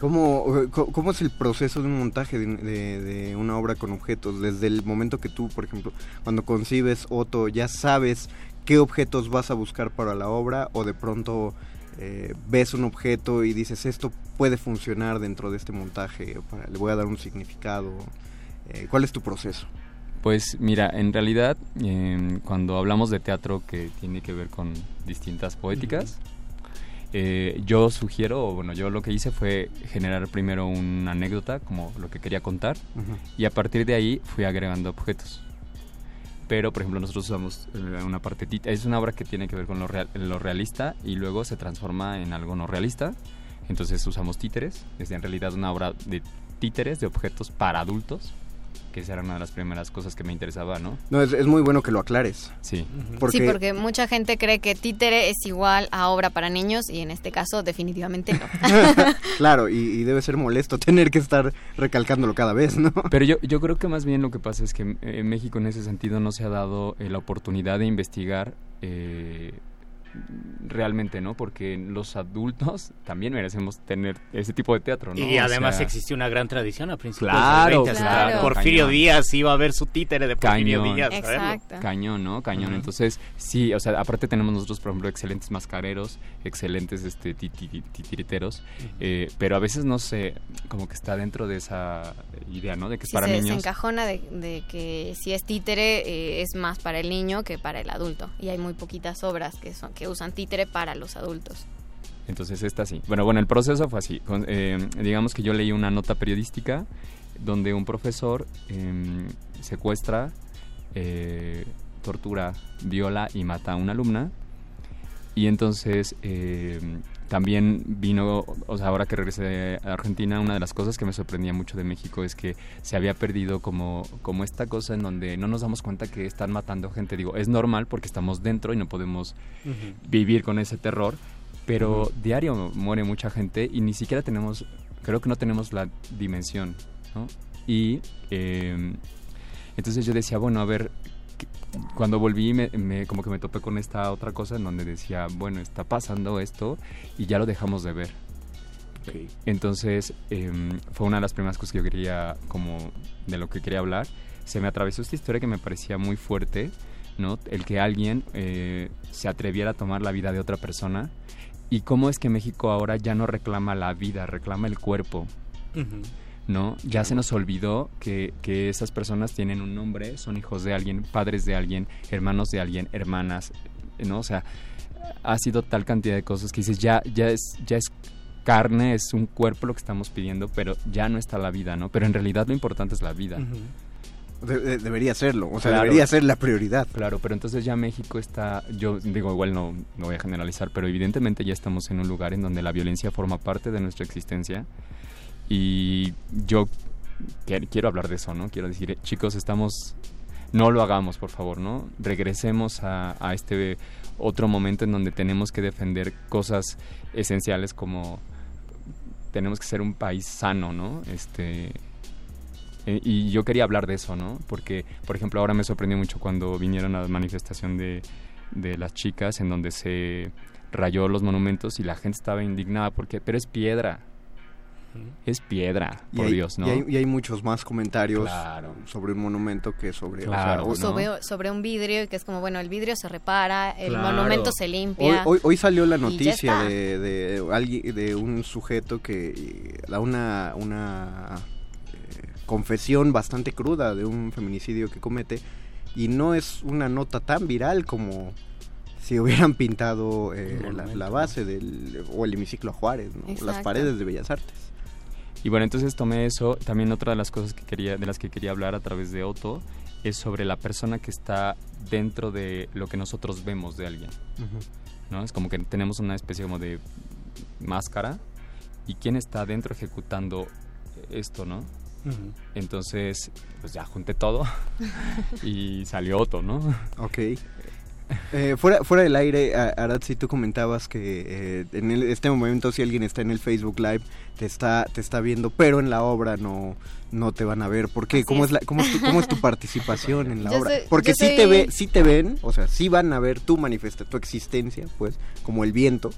¿Cómo, ¿Cómo es el proceso de un montaje de, de- de una obra con objetos? Desde el momento que tú, por ejemplo, cuando concibes Otto, ya sabes qué objetos vas a buscar para la obra o de pronto eh, ves un objeto y dices esto puede funcionar dentro de este montaje, para- le voy a dar un significado. Eh, ¿Cuál es tu proceso? Pues mira, en realidad eh, cuando hablamos de teatro que tiene que ver con distintas poéticas, eh, yo sugiero, o bueno, yo lo que hice fue generar primero una anécdota, como lo que quería contar, Ujú. y a partir de ahí fui agregando objetos. Pero, por ejemplo, nosotros usamos eh, una parte... tit- Es una obra que tiene que ver con lo, real- lo realista y luego se transforma en algo no realista. Entonces usamos títeres. Es en realidad una obra de títeres, de objetos para adultos. Que esa era una de las primeras cosas que me interesaba, ¿no? No, es, es muy bueno que lo aclares. Sí. Porque, Sí, porque mucha gente cree que títere es igual a obra para niños y en este caso definitivamente no. claro, y, y debe ser molesto tener que estar recalcándolo cada vez, ¿no? Pero yo, yo creo que más bien lo que pasa es que eh, en México en ese sentido no se ha dado eh, la oportunidad de investigar eh, realmente, ¿no? Porque los adultos también merecemos tener ese tipo de teatro, ¿no? Y O además sea, existió una gran tradición a principios Claro, del 20, claro, hasta Porfirio cañón. Díaz iba a ver su títere de Porfirio Cañón. Díaz. Cañón, ¿no? Cañón. Entonces, sí, o sea, aparte tenemos nosotros, por ejemplo, excelentes mascareros, excelentes este ti- ti- ti- titiriteros, eh, pero a veces no sé, como que está dentro de esa idea, ¿no? De que es Sí, para se, se niños. encajona de, de que si es títere eh, es más para el niño que para el adulto. Y hay muy poquitas obras que, son, que usan títere para los adultos. Entonces esta sí. Bueno, bueno, el proceso fue así. Eh, digamos que yo leí una nota periodística donde un profesor eh, secuestra, eh, tortura, viola y mata a una alumna. Y entonces eh, también vino, o sea, ahora que regresé a Argentina, una de las cosas que me sorprendía mucho de México es que se había perdido como, como esta cosa en donde no nos damos cuenta que están matando gente. Digo, es normal porque estamos dentro y no podemos vivir con ese terror, pero diario muere mucha gente y ni siquiera tenemos, creo que no tenemos la dimensión, ¿no? Y eh, entonces yo decía, bueno, a ver, cuando volví me, me- como que me topé con esta otra cosa en donde decía, bueno, está pasando esto y ya lo dejamos de ver. Entonces em, fue una de las primeras cosas que yo quería, como de lo que quería hablar. Se me atravesó esta historia que me parecía muy fuerte, ¿no? El que alguien eh, se atreviera a tomar la vida de otra persona. Y cómo es que México ahora ya no reclama la vida, reclama el cuerpo. ¿No? Ya se nos olvidó que, que esas personas tienen un nombre, son hijos de alguien, padres de alguien, hermanos de alguien, hermanas, ¿no? O sea, ha sido tal cantidad de cosas que dices, ya, ya es, ya es carne, es un cuerpo lo que estamos pidiendo, pero ya no está la vida, ¿no? Pero en realidad lo importante es la vida. De- de- debería serlo, o sea, Claro. debería ser la prioridad. Claro, pero entonces ya México está, yo digo, igual no, no voy a generalizar, pero evidentemente ya estamos en un lugar en donde la violencia forma parte de nuestra existencia y yo quiero hablar de eso, ¿no? Quiero decir, eh, chicos, estamos, no lo hagamos, por favor, ¿no? Regresemos a, a este otro momento en donde tenemos que defender cosas esenciales como tenemos que ser un país sano, ¿no? Este, eh, y yo quería hablar de eso, ¿no? Porque, por ejemplo, ahora me sorprendió mucho cuando vinieron a la manifestación de, de las chicas en donde se rayó los monumentos y la gente estaba indignada porque, pero es piedra. Es piedra, Y por hay, Dios, ¿no? y hay, y hay muchos más comentarios Claro. sobre un monumento que sobre... Claro, o sea, o- sobre, sobre un vidrio y que es como, bueno, el vidrio se repara, el Claro. monumento se Hoy, limpia. hoy, hoy salió la noticia de, de, alguien, de un sujeto que da una, una eh, confesión bastante cruda de un feminicidio que comete y no es una nota tan viral como si hubieran pintado eh, la, la base del o el hemiciclo a Juárez, ¿no? las paredes de Bellas Artes. Y bueno, entonces tomé eso. También otra de las cosas que quería, de las que quería hablar a través de Otto es sobre la persona que está dentro de lo que nosotros vemos de alguien. ¿no? Es como que tenemos una especie como de máscara y quién está dentro ejecutando esto, ¿no? Entonces, pues ya junté todo y salió Otto, ¿no? Ok. Eh, fuera, fuera del aire, Aratzi, tú comentabas que eh, en el- este momento si alguien está en el Facebook Live te está te está viendo, pero en la obra no no te van a ver. ¿Por qué? ¿Cómo es. la, cómo, es tu, cómo es tu participación en la Yo obra? soy- Porque sí soy- te ve sí te ven, o sea, sí van a ver tu manifesta tu existencia, pues, como el viento,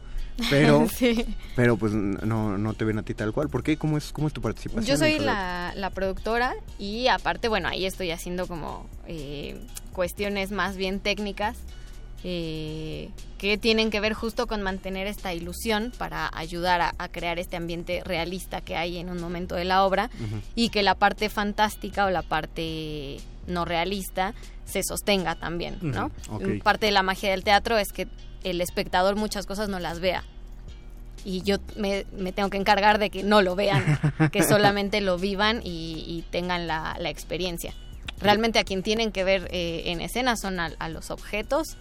pero Sí. pero pues no no te ven a ti tal cual. ¿Por qué? ¿Cómo es cómo es tu participación? Yo soy la, la productora y aparte, bueno, ahí estoy haciendo como eh, cuestiones más bien técnicas eh, que tienen que ver justo con mantener esta ilusión para ayudar a, a crear este ambiente realista que hay en un momento de la obra y que la parte fantástica o la parte no realista se sostenga también, ¿no? Parte de la magia del teatro es que el espectador muchas cosas no las vea y yo me, me tengo que encargar de que no lo vean, que solamente lo vivan y, y tengan la, la experiencia. Realmente a quien tienen que ver eh, en escena son a, a los objetos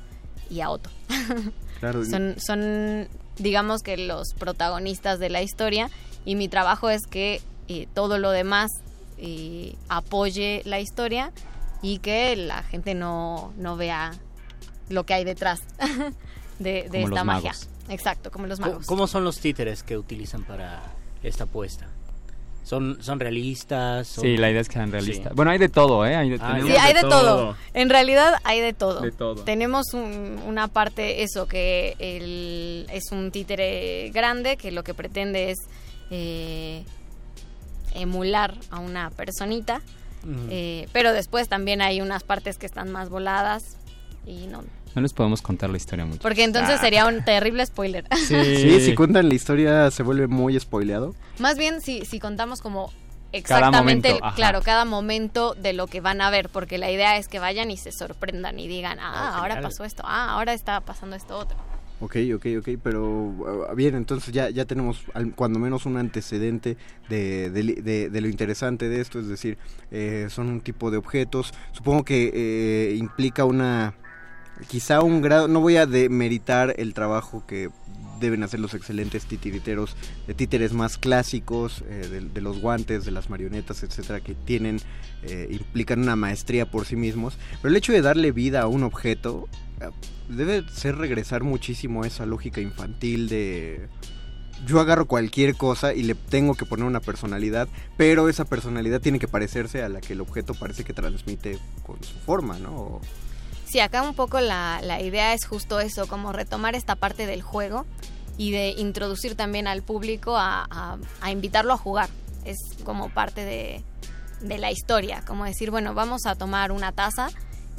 y a Otto. Claro. son, son, digamos que los protagonistas de la historia y mi trabajo es que eh, todo lo demás eh, apoye la historia y que la gente no, no vea lo que hay detrás de, esta los magia. magos. Exacto, como los ¿Cómo- magos. ¿Cómo son los títeres que utilizan para esta apuesta? ¿Son, son realistas? son- Sí, la idea es que sean realistas. Sí. Bueno, hay de todo, ¿eh? Hay de, Ah, Sí, hay de todo. En realidad hay de todo. De todo. Tenemos un- una parte, eso, que el, es un títere grande que lo que pretende es eh, emular a una personita. Eh, pero después también hay unas partes que están más voladas y no. No les podemos contar la historia mucho. Porque entonces Ah. sería un terrible spoiler. Sí, si cuentan la historia se vuelve muy spoileado. Más bien si, si contamos como exactamente, momento, el- ajá. claro, cada momento de lo que van a ver, porque la idea es que vayan y se sorprendan y digan, ah, Ah, ahora genial. pasó esto, ah, ahora está pasando esto otro. Ok, ok, ok, pero uh, bien, entonces ya, ya tenemos al- cuando menos un antecedente de, de de- de lo interesante de esto, es decir, eh, son un tipo de objetos, supongo que eh, implica una, quizá un grado, no voy a demeritar el trabajo que deben hacer los excelentes titiriteros de títeres más clásicos, eh, de, de los guantes, de las marionetas, etcétera, que tienen, eh, implican una maestría por sí mismos, pero el hecho de darle vida a un objeto eh, debe ser regresar muchísimo a esa lógica infantil de yo agarro cualquier cosa y le tengo que poner una personalidad, pero esa personalidad tiene que parecerse a la que el objeto parece que transmite con su forma, ¿no? Sí, acá un poco la, la idea es justo eso, como retomar esta parte del juego y de introducir también al público a, a- a invitarlo a jugar. Es como parte de, de la historia, como decir, bueno, vamos a tomar una taza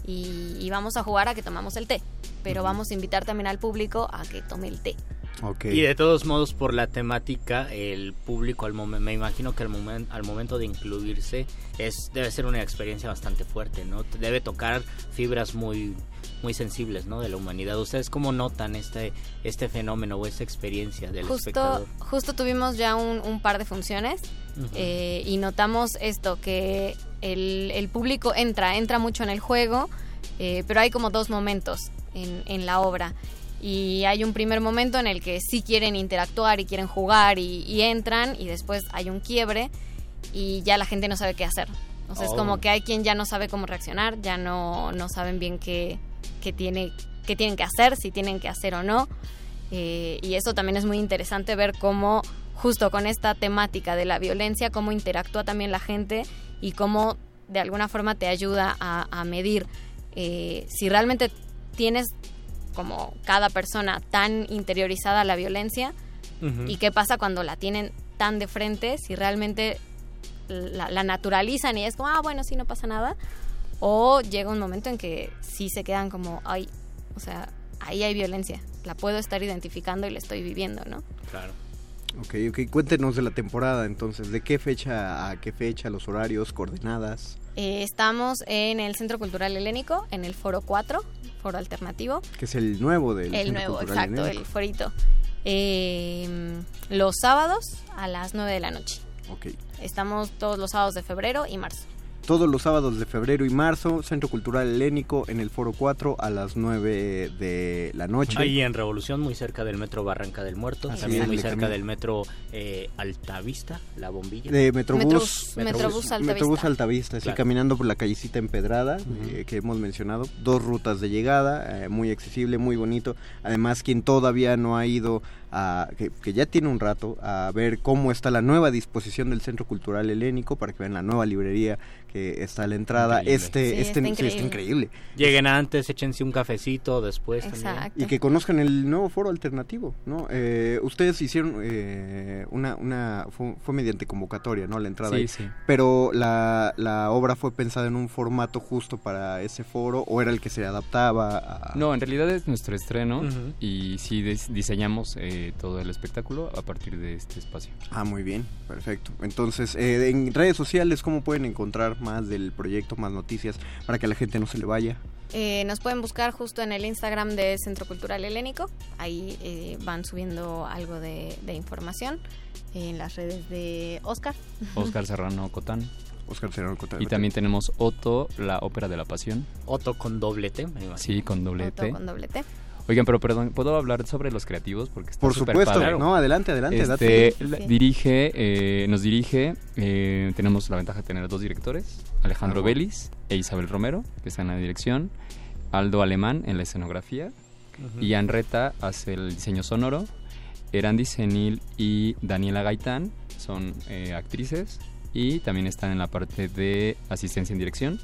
y, y vamos a jugar a que tomamos el té, pero vamos a invitar también al público a que tome el té. Y de todos modos, por la temática, el público, al momen- me imagino que al, momen- al momento de incluirse, es debe ser una experiencia bastante fuerte, ¿no? Debe tocar fibras muy muy sensibles, ¿no? De la humanidad. ¿Ustedes cómo notan este este fenómeno o esta experiencia del Justo, espectador? justo tuvimos ya un, un par de funciones eh, y notamos esto, que el, el público entra, entra mucho en el juego, eh, pero hay como dos momentos en, en la obra. Y hay un primer momento en el que sí quieren interactuar y quieren jugar y, y entran y después hay un quiebre y ya la gente no sabe qué hacer. O sea, es Oh. como que hay quien ya no sabe cómo reaccionar, ya no, no saben bien qué, qué, tiene, qué tienen que hacer, si tienen que hacer o no. Eh, y eso también es muy interesante ver cómo, justo con esta temática de la violencia, cómo interactúa también la gente y cómo de alguna forma te ayuda a, a medir eh, si realmente tienes como cada persona tan interiorizada a la violencia y qué pasa cuando la tienen tan de frente, si realmente la, la naturalizan y es como, ah, bueno, sí, no pasa nada, o llega un momento en que sí se quedan como, ay, o sea, ahí hay violencia, la puedo estar identificando y la estoy viviendo, ¿no? Claro. Ok, ok, cuéntenos de la temporada entonces, ¿de qué fecha a qué fecha, los horarios, coordenadas? Eh, estamos en el Centro Cultural Helénico, en el Foro 4, Foro Alternativo. Que es el nuevo del el Centro nuevo, Cultural exacto, Helénico. el forito. Eh, los sábados a las 9 de la noche. Ok. Estamos todos los sábados de febrero y marzo. Todos los sábados de febrero y marzo, Centro Cultural Helénico en el Foro 4 a las 9 de la noche. Ahí en Revolución, muy cerca del metro Barranca del Muerto, Así también es, muy cerca camino. del metro eh, Altavista, la bombilla. De Metrobús, Metrobús- Metrobús Altavista. Metrobús Altavista, sí, Claro. caminando por la callecita empedrada eh, que hemos mencionado. Dos rutas de llegada, eh, muy accesible, muy bonito. Además, quien todavía no ha ido, a, que, que ya tiene un rato, a ver cómo está la nueva disposición del Centro Cultural Helénico, para que vean la nueva librería que está a la entrada. Increíble. Este, Sí, este, está sí, increíble. está increíble. Lleguen antes, échense un cafecito después también. Exacto. Y que conozcan el nuevo foro alternativo, ¿no? Eh, ustedes hicieron eh, una, una fue, fue mediante convocatoria, ¿no? La entrada. Sí, ahí. sí. Pero la, la obra fue pensada en un formato justo para ese foro o era el que se adaptaba a... No, en realidad es nuestro estreno y sí dis- diseñamos eh, todo el espectáculo a partir de este espacio. Ah, muy bien, perfecto. Entonces, eh, en redes sociales, ¿cómo pueden encontrar más del proyecto, más noticias para que la gente no se le vaya? Eh, nos pueden buscar justo en el Instagram de Centro Cultural Helénico. Ahí eh, van subiendo algo de, de información. En las redes de Oscar. Oscar Serrano Cotán. Oscar Serrano Cotán. Y también tenemos Otto, la ópera de la pasión. Otto con doble T, me imagino. Sí, con doble Otto T. con doble T. Oigan, pero perdón, ¿puedo hablar sobre los creativos? Porque está Por supuesto, padre. no, adelante, adelante, Este, date. dirige, eh, nos dirige, eh, tenemos la ventaja de tener dos directores, Alejandro Ah, bueno. Vélez e Isabel Romero, que están en la dirección, Aldo Alemán en la escenografía, Ujú. Ian Reta hace el diseño sonoro, Erandi Senil y Daniela Gaitán son eh, actrices y también están en la parte de asistencia en dirección.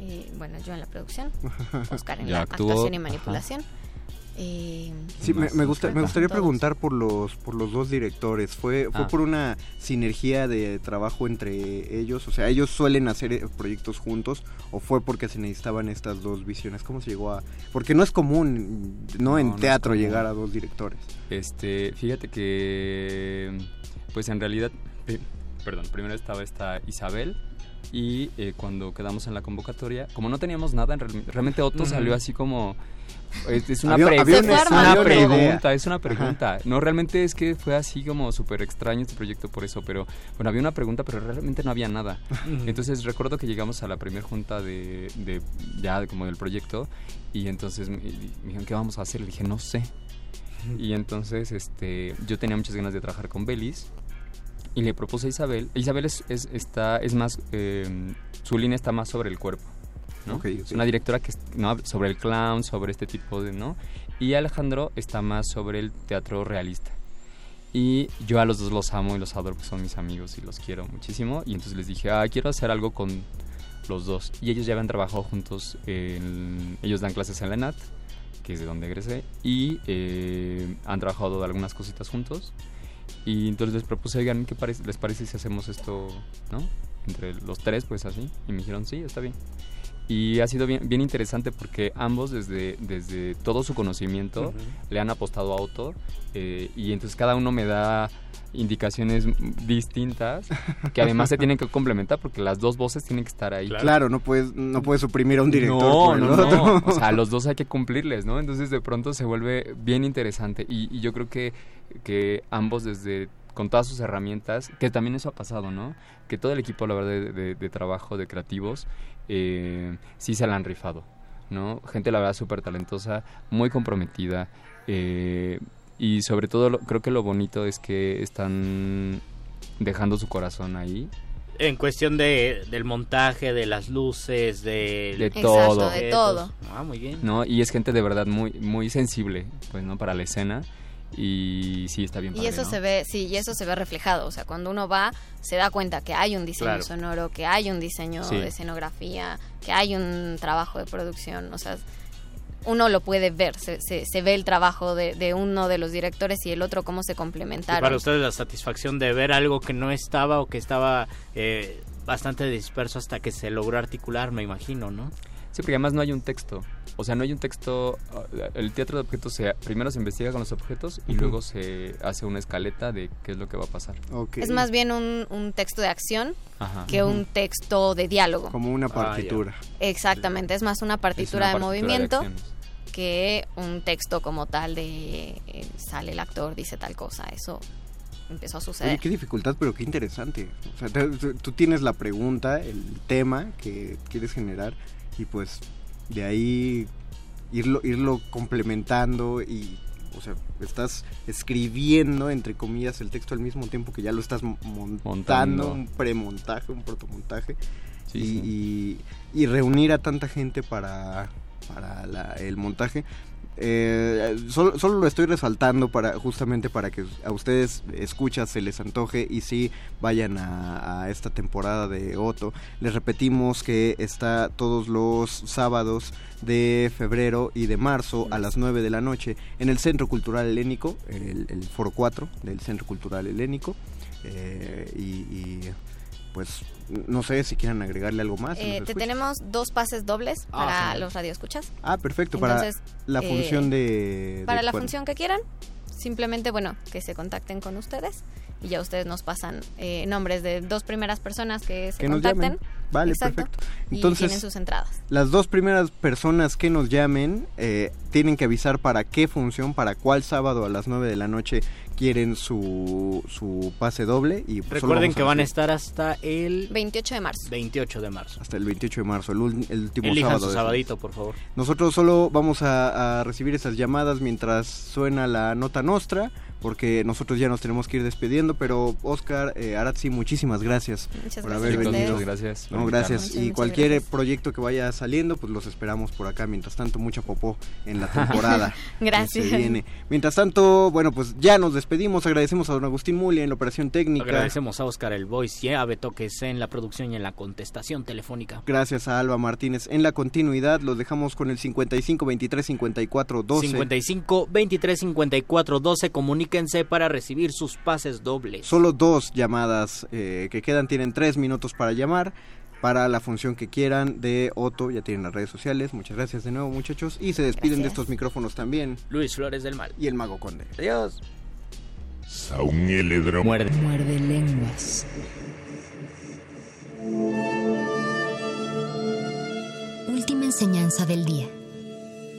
Eh, Y bueno, yo en la producción. Oscar en Yo la actuación y manipulación. Eh, Sí, me, me, gusta, me gustaría Todos. preguntar por los por los dos directores. ¿Fue, fue Ah. por una sinergia de trabajo entre ellos? O sea, ¿ellos suelen hacer eh, proyectos juntos o fue porque se necesitaban estas dos visiones? ¿Cómo se llegó a...? Porque no es común, no, No, en no teatro, llegar a dos directores. Este, fíjate que, pues en realidad, pri- perdón, primero estaba esta Isabel y eh, cuando quedamos en la convocatoria, como no teníamos nada, en real- realmente Otto salió así como... Es, es una, pre- una- es una pregunta, es una pregunta. No, realmente es que fue así como súper extraño este proyecto por eso, pero bueno, había una pregunta, pero realmente no había nada. Entonces recuerdo que llegamos a la primera junta de, de- ya como del proyecto y entonces me, me dijeron, ¿qué vamos a hacer? Le dije, no sé. Y entonces este, yo tenía muchas ganas de trabajar con Belis y le propuse a Isabel. Isabel es, es, está, es más, eh, su línea está más sobre el cuerpo. ¿no? Ok, Es ok. una directora que es- no, sobre el clown, sobre este tipo de, ¿no? Y Alejandro está más sobre el teatro realista. Y yo a los dos los amo y los adoro, porque son mis amigos y los quiero muchísimo. Y entonces les dije, ah, quiero hacer algo con los dos. Y ellos ya habían trabajado juntos, en- ellos dan clases en la ENAT, que es de donde egresé, y eh, han trabajado algunas cositas juntos. Y entonces les propuse, oigan, ¿qué parece- les parece si hacemos esto, no? Entre los tres, pues así. Y me dijeron, sí, está bien. Y ha sido bien, bien interesante porque ambos desde, desde todo su conocimiento Ujú. le han apostado a autor eh, y entonces cada uno me da indicaciones distintas que además se tienen que complementar porque las dos voces tienen que estar ahí. Claro, no puedes no puedes suprimir a un director No, por el no, otro. no. O sea, los dos hay que cumplirles, ¿no? Entonces de pronto se vuelve bien interesante y, y yo creo que, que ambos desde con todas sus herramientas, que también eso ha pasado, ¿no? Que todo el equipo, la verdad, de, de- de trabajo de creativos, eh, sí se la han rifado, ¿no? Gente, la verdad, súper talentosa, muy comprometida, eh, y sobre todo lo- creo que lo bonito es que están dejando su corazón ahí En cuestión de, del montaje, de las luces, de... De Exacto, todo. de todo. Ah, muy bien. ¿no? Y es gente de verdad muy, muy sensible, pues, ¿no? Para la escena. Y sí, está bien Y padre, eso ¿no? se ve, sí, y eso se ve reflejado. O sea, cuando uno va, se da cuenta que hay un diseño Claro. sonoro, que hay un diseño Sí. de escenografía, que hay un trabajo de producción. O sea, uno lo puede ver, se, se, se ve el trabajo de, de uno de los directores y el otro cómo se Y complementaron. para ustedes la satisfacción de ver algo que no estaba o que estaba eh, bastante disperso hasta que se logró articular, me imagino, ¿no? Sí, porque además no hay un texto. O sea, no hay un texto. uh, El teatro de objetos se, primero se investiga con los objetos y luego se hace una escaleta de qué es lo que va a pasar. Es más bien un, un texto de acción Ajá. que un texto de diálogo. Como una partitura. Exactamente, es más una partitura, una de partitura de movimiento que un texto como tal de eh, sale el actor, dice tal cosa. Eso empezó a suceder. Oye, qué dificultad, pero qué interesante. O sea, tú tienes la pregunta, el tema que quieres generar y pues de ahí irlo, irlo complementando y, o sea, estás escribiendo, entre comillas, el texto al mismo tiempo que ya lo estás mo- montando, Montando. un premontaje, un protomontaje Sí, y, sí. y- y reunir a tanta gente para, para la- el montaje. Eh, solo, solo lo estoy resaltando para justamente para que a ustedes escuchas se les antoje y sí vayan a, esta temporada de Otto. Les repetimos que está todos los sábados de febrero y de marzo a las 9 de la noche en el Centro Cultural Helénico, el, Foro 4 del Centro Cultural Helénico. Eh, y, pues no sé si quieran agregarle algo más. Eh, te tenemos dos pases dobles Ah, para genial. los radioescuchas. Ah, perfecto, para la eh, función de... Para de la función que quieran, simplemente, bueno, que se contacten con ustedes y ya ustedes nos pasan eh, nombres de dos primeras personas que se Que contacten. Vale, Exacto. perfecto. y Entonces, tienen sus entradas. Las dos primeras personas que nos llamen eh, tienen que avisar para qué función, para cuál sábado a las 9 de la noche quieren su, su pase doble. y pues, Recuerden que a van a estar hasta el 28 de marzo. 28 de marzo. Hasta el 28 de marzo, el, ul- el último Elijan sábado. su sabadito, por favor. Nosotros solo vamos a, a recibir esas llamadas mientras suena la nota nostra, porque nosotros ya nos tenemos que ir despidiendo, pero Oscar, eh, Aratzi, muchísimas gracias Muchas por gracias haber venido. gracias No, gracias. y Muchas cualquier gracias. proyecto que vaya saliendo, pues los esperamos por acá. Mientras tanto, mucha popó en la temporada. que Gracias. se viene. Mientras tanto, bueno, pues ya nos despedimos. Agradecemos a don Agustín Mulia en la operación técnica. Agradecemos a Oscar el Voice y a Beto que es en la producción y en la contestación telefónica. Gracias a Alba Martínez en la continuidad. Los dejamos con el 55 23 54 12. 55 23 54 12 comuníquense para recibir sus pases dobles. Solo dos llamadas eh, que quedan. Tienen tres minutos para llamar. Para la función que quieran de Otto, ya tienen las redes sociales. Muchas gracias de nuevo, muchachos. Y se despiden de estos micrófonos también. Luis Flores del Mal. Y el Mago Conde. Adiós. Muerde. Muerde lenguas. Última enseñanza del día.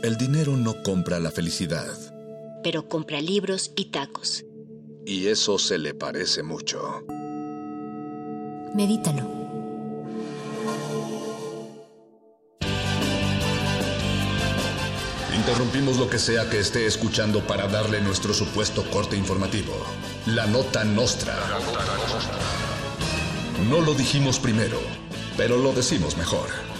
El dinero no compra la felicidad. Pero compra libros y tacos. Y eso se le parece mucho. Medítalo. Interrumpimos lo que sea que esté escuchando para darle nuestro supuesto corte informativo. La nota nostra. No lo dijimos primero, pero lo decimos mejor.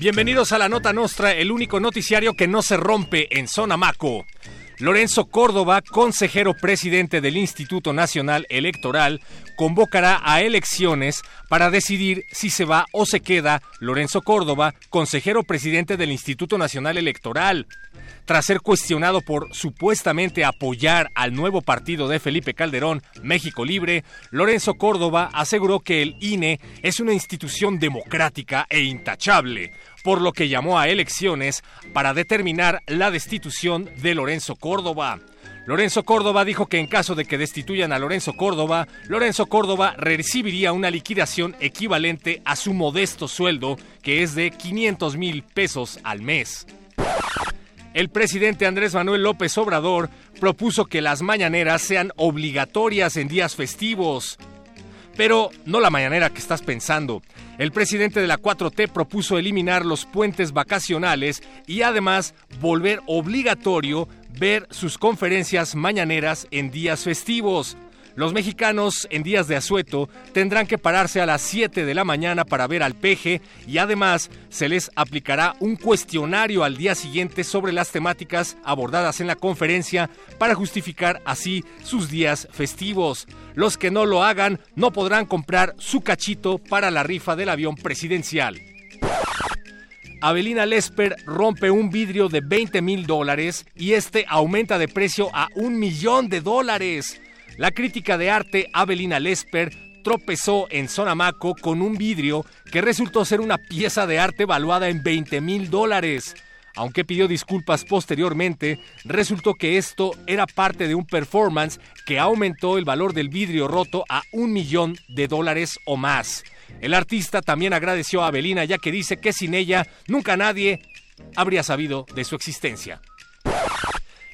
Bienvenidos a la Nota Nostra, el único noticiario que no se rompe en Zona Maco. Lorenzo Córdoba, consejero presidente del Instituto Nacional Electoral, convocará a elecciones para decidir si se va o se queda Lorenzo Córdoba, consejero presidente del Instituto Nacional Electoral. Tras ser cuestionado por supuestamente apoyar al nuevo partido de Felipe Calderón, México Libre, Lorenzo Córdoba aseguró que el INE es una institución democrática e intachable, por lo que llamó a elecciones para determinar la destitución de Lorenzo Córdoba. Lorenzo Córdoba dijo que en caso de que destituyan a Lorenzo Córdoba, Lorenzo Córdoba recibiría una liquidación equivalente a su modesto sueldo, que es de 500 mil pesos al mes. El presidente Andrés Manuel López Obrador propuso que las mañaneras sean obligatorias en días festivos. Pero no la mañanera que estás pensando. El presidente de la 4T propuso eliminar los puentes vacacionales y además volver obligatorio ver sus conferencias mañaneras en días festivos. Los mexicanos en días de asueto tendrán que pararse a las 7 de la mañana para ver al peje y además se les aplicará un cuestionario al día siguiente sobre las temáticas abordadas en la conferencia para justificar así sus días festivos. Los que no lo hagan no podrán comprar su cachito para la rifa del avión presidencial. Avelina Lesper rompe un vidrio de 20 mil dólares y este aumenta de precio a un millón de dólares. La crítica de arte Avelina Lesper tropezó en Sonamaco con un vidrio que resultó ser una pieza de arte valuada en 20 mil dólares. Aunque pidió disculpas posteriormente, resultó que esto era parte de un performance que aumentó el valor del vidrio roto a un millón de dólares o más. El artista también agradeció a Avelina ya que dice que sin ella nunca nadie habría sabido de su existencia.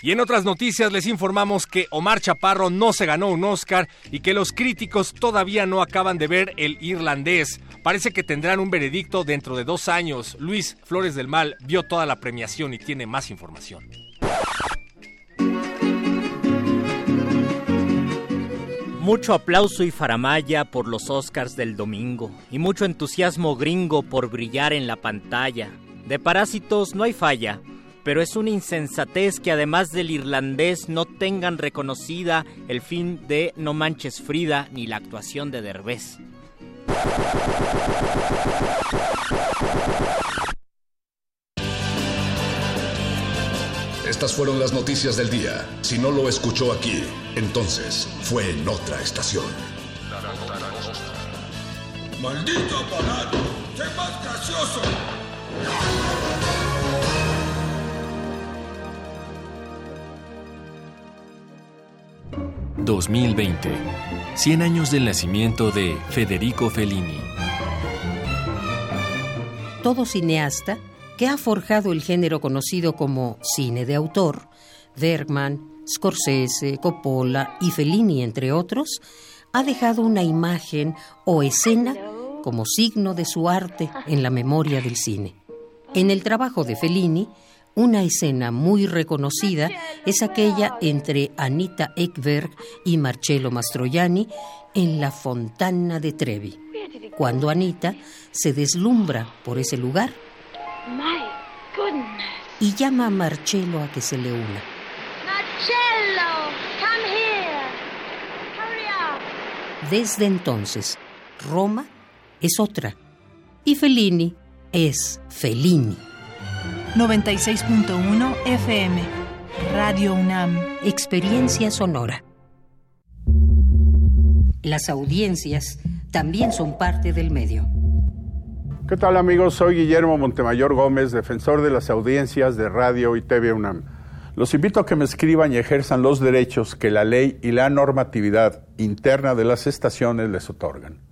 Y en otras noticias les informamos que Omar Chaparro no se ganó un Oscar y que los críticos todavía no acaban de ver el irlandés. Parece que tendrán un veredicto dentro de dos años. Luis Flores del Mal vio toda la premiación y tiene más información. Mucho aplauso y faramaya por los Oscars del domingo y mucho entusiasmo gringo por brillar en la pantalla. De parásitos no hay falla, pero es una insensatez que además del irlandés no tengan reconocida el fin de No Manches Frida ni la actuación de Derbez. Estas fueron las noticias del día. Si no lo escuchó aquí, entonces fue en otra estación. ¡Maldito aparato! ¡Sé más gracioso! 2020. 100 años del nacimiento de Federico Fellini. Todo cineasta que ha forjado el género conocido como cine de autor, Bergman, Scorsese, Coppola y Fellini, entre otros, ha dejado una imagen o escena como signo de su arte en la memoria del cine. En el trabajo de Fellini, una escena muy reconocida es aquella entre Anita Ekberg y Marcello Mastroianni en la Fontana de Trevi, cuando Anita se deslumbra por ese lugar y llama a Marcello a que se le una. Marcello, come here. Hurry up. Desde entonces, Roma es otra y Fellini es Fellini. 96.1 FM. Radio UNAM. Experiencia sonora. Las audiencias también son parte del medio. ¿Qué tal amigos? Soy Guillermo Montemayor Gómez, defensor de las audiencias de Radio y TV UNAM. Los invito a que me escriban y ejerzan los derechos que la ley y la normatividad interna de las estaciones les otorgan.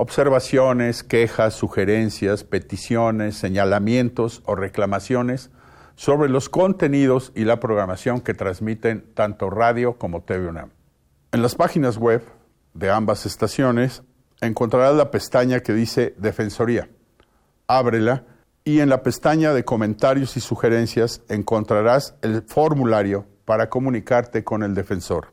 Observaciones, quejas, sugerencias, peticiones, señalamientos o reclamaciones sobre los contenidos y la programación que transmiten tanto radio como TV UNAM. En las páginas web de ambas estaciones encontrarás la pestaña que dice Defensoría. Ábrela y en la pestaña de comentarios y sugerencias encontrarás el formulario para comunicarte con el defensor.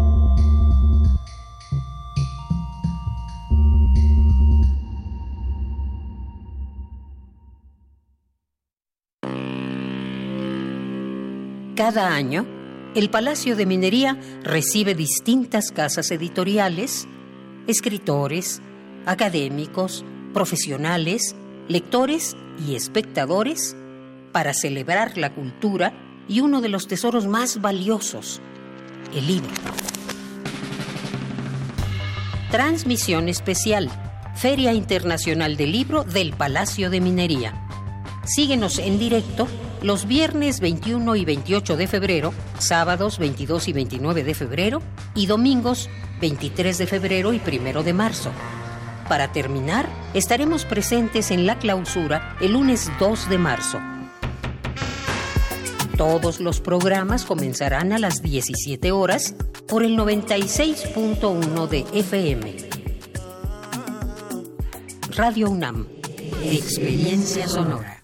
Cada año, el Palacio de Minería recibe distintas casas editoriales, escritores, académicos, profesionales, lectores y espectadores para celebrar la cultura y uno de los tesoros más valiosos, el libro. Transmisión especial, Feria Internacional del Libro del Palacio de Minería. Síguenos en directo los viernes 21 y 28 de febrero, sábados 22 y 29 de febrero y domingos 23 de febrero y 1 de marzo. Para terminar, estaremos presentes en la clausura el lunes 2 de marzo Todos los programas comenzarán a las 17 horas por el 96.1 de FM. Radio UNAM. Experiencia sonora.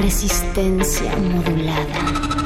Resistencia modulada.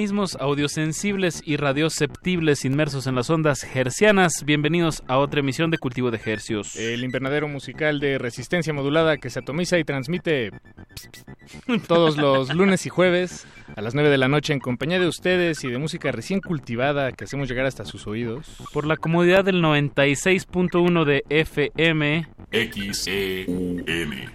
Organismos audiosensibles y radioceptibles inmersos en las ondas hercianas, bienvenidos a otra emisión de Cultivo de Hercios. El invernadero musical de resistencia modulada que se atomiza y transmite todos los lunes y jueves a las 9 de la noche en compañía de ustedes y de música recién cultivada que hacemos llegar hasta sus oídos. Por la comodidad del 96.1 de FM, XEUN.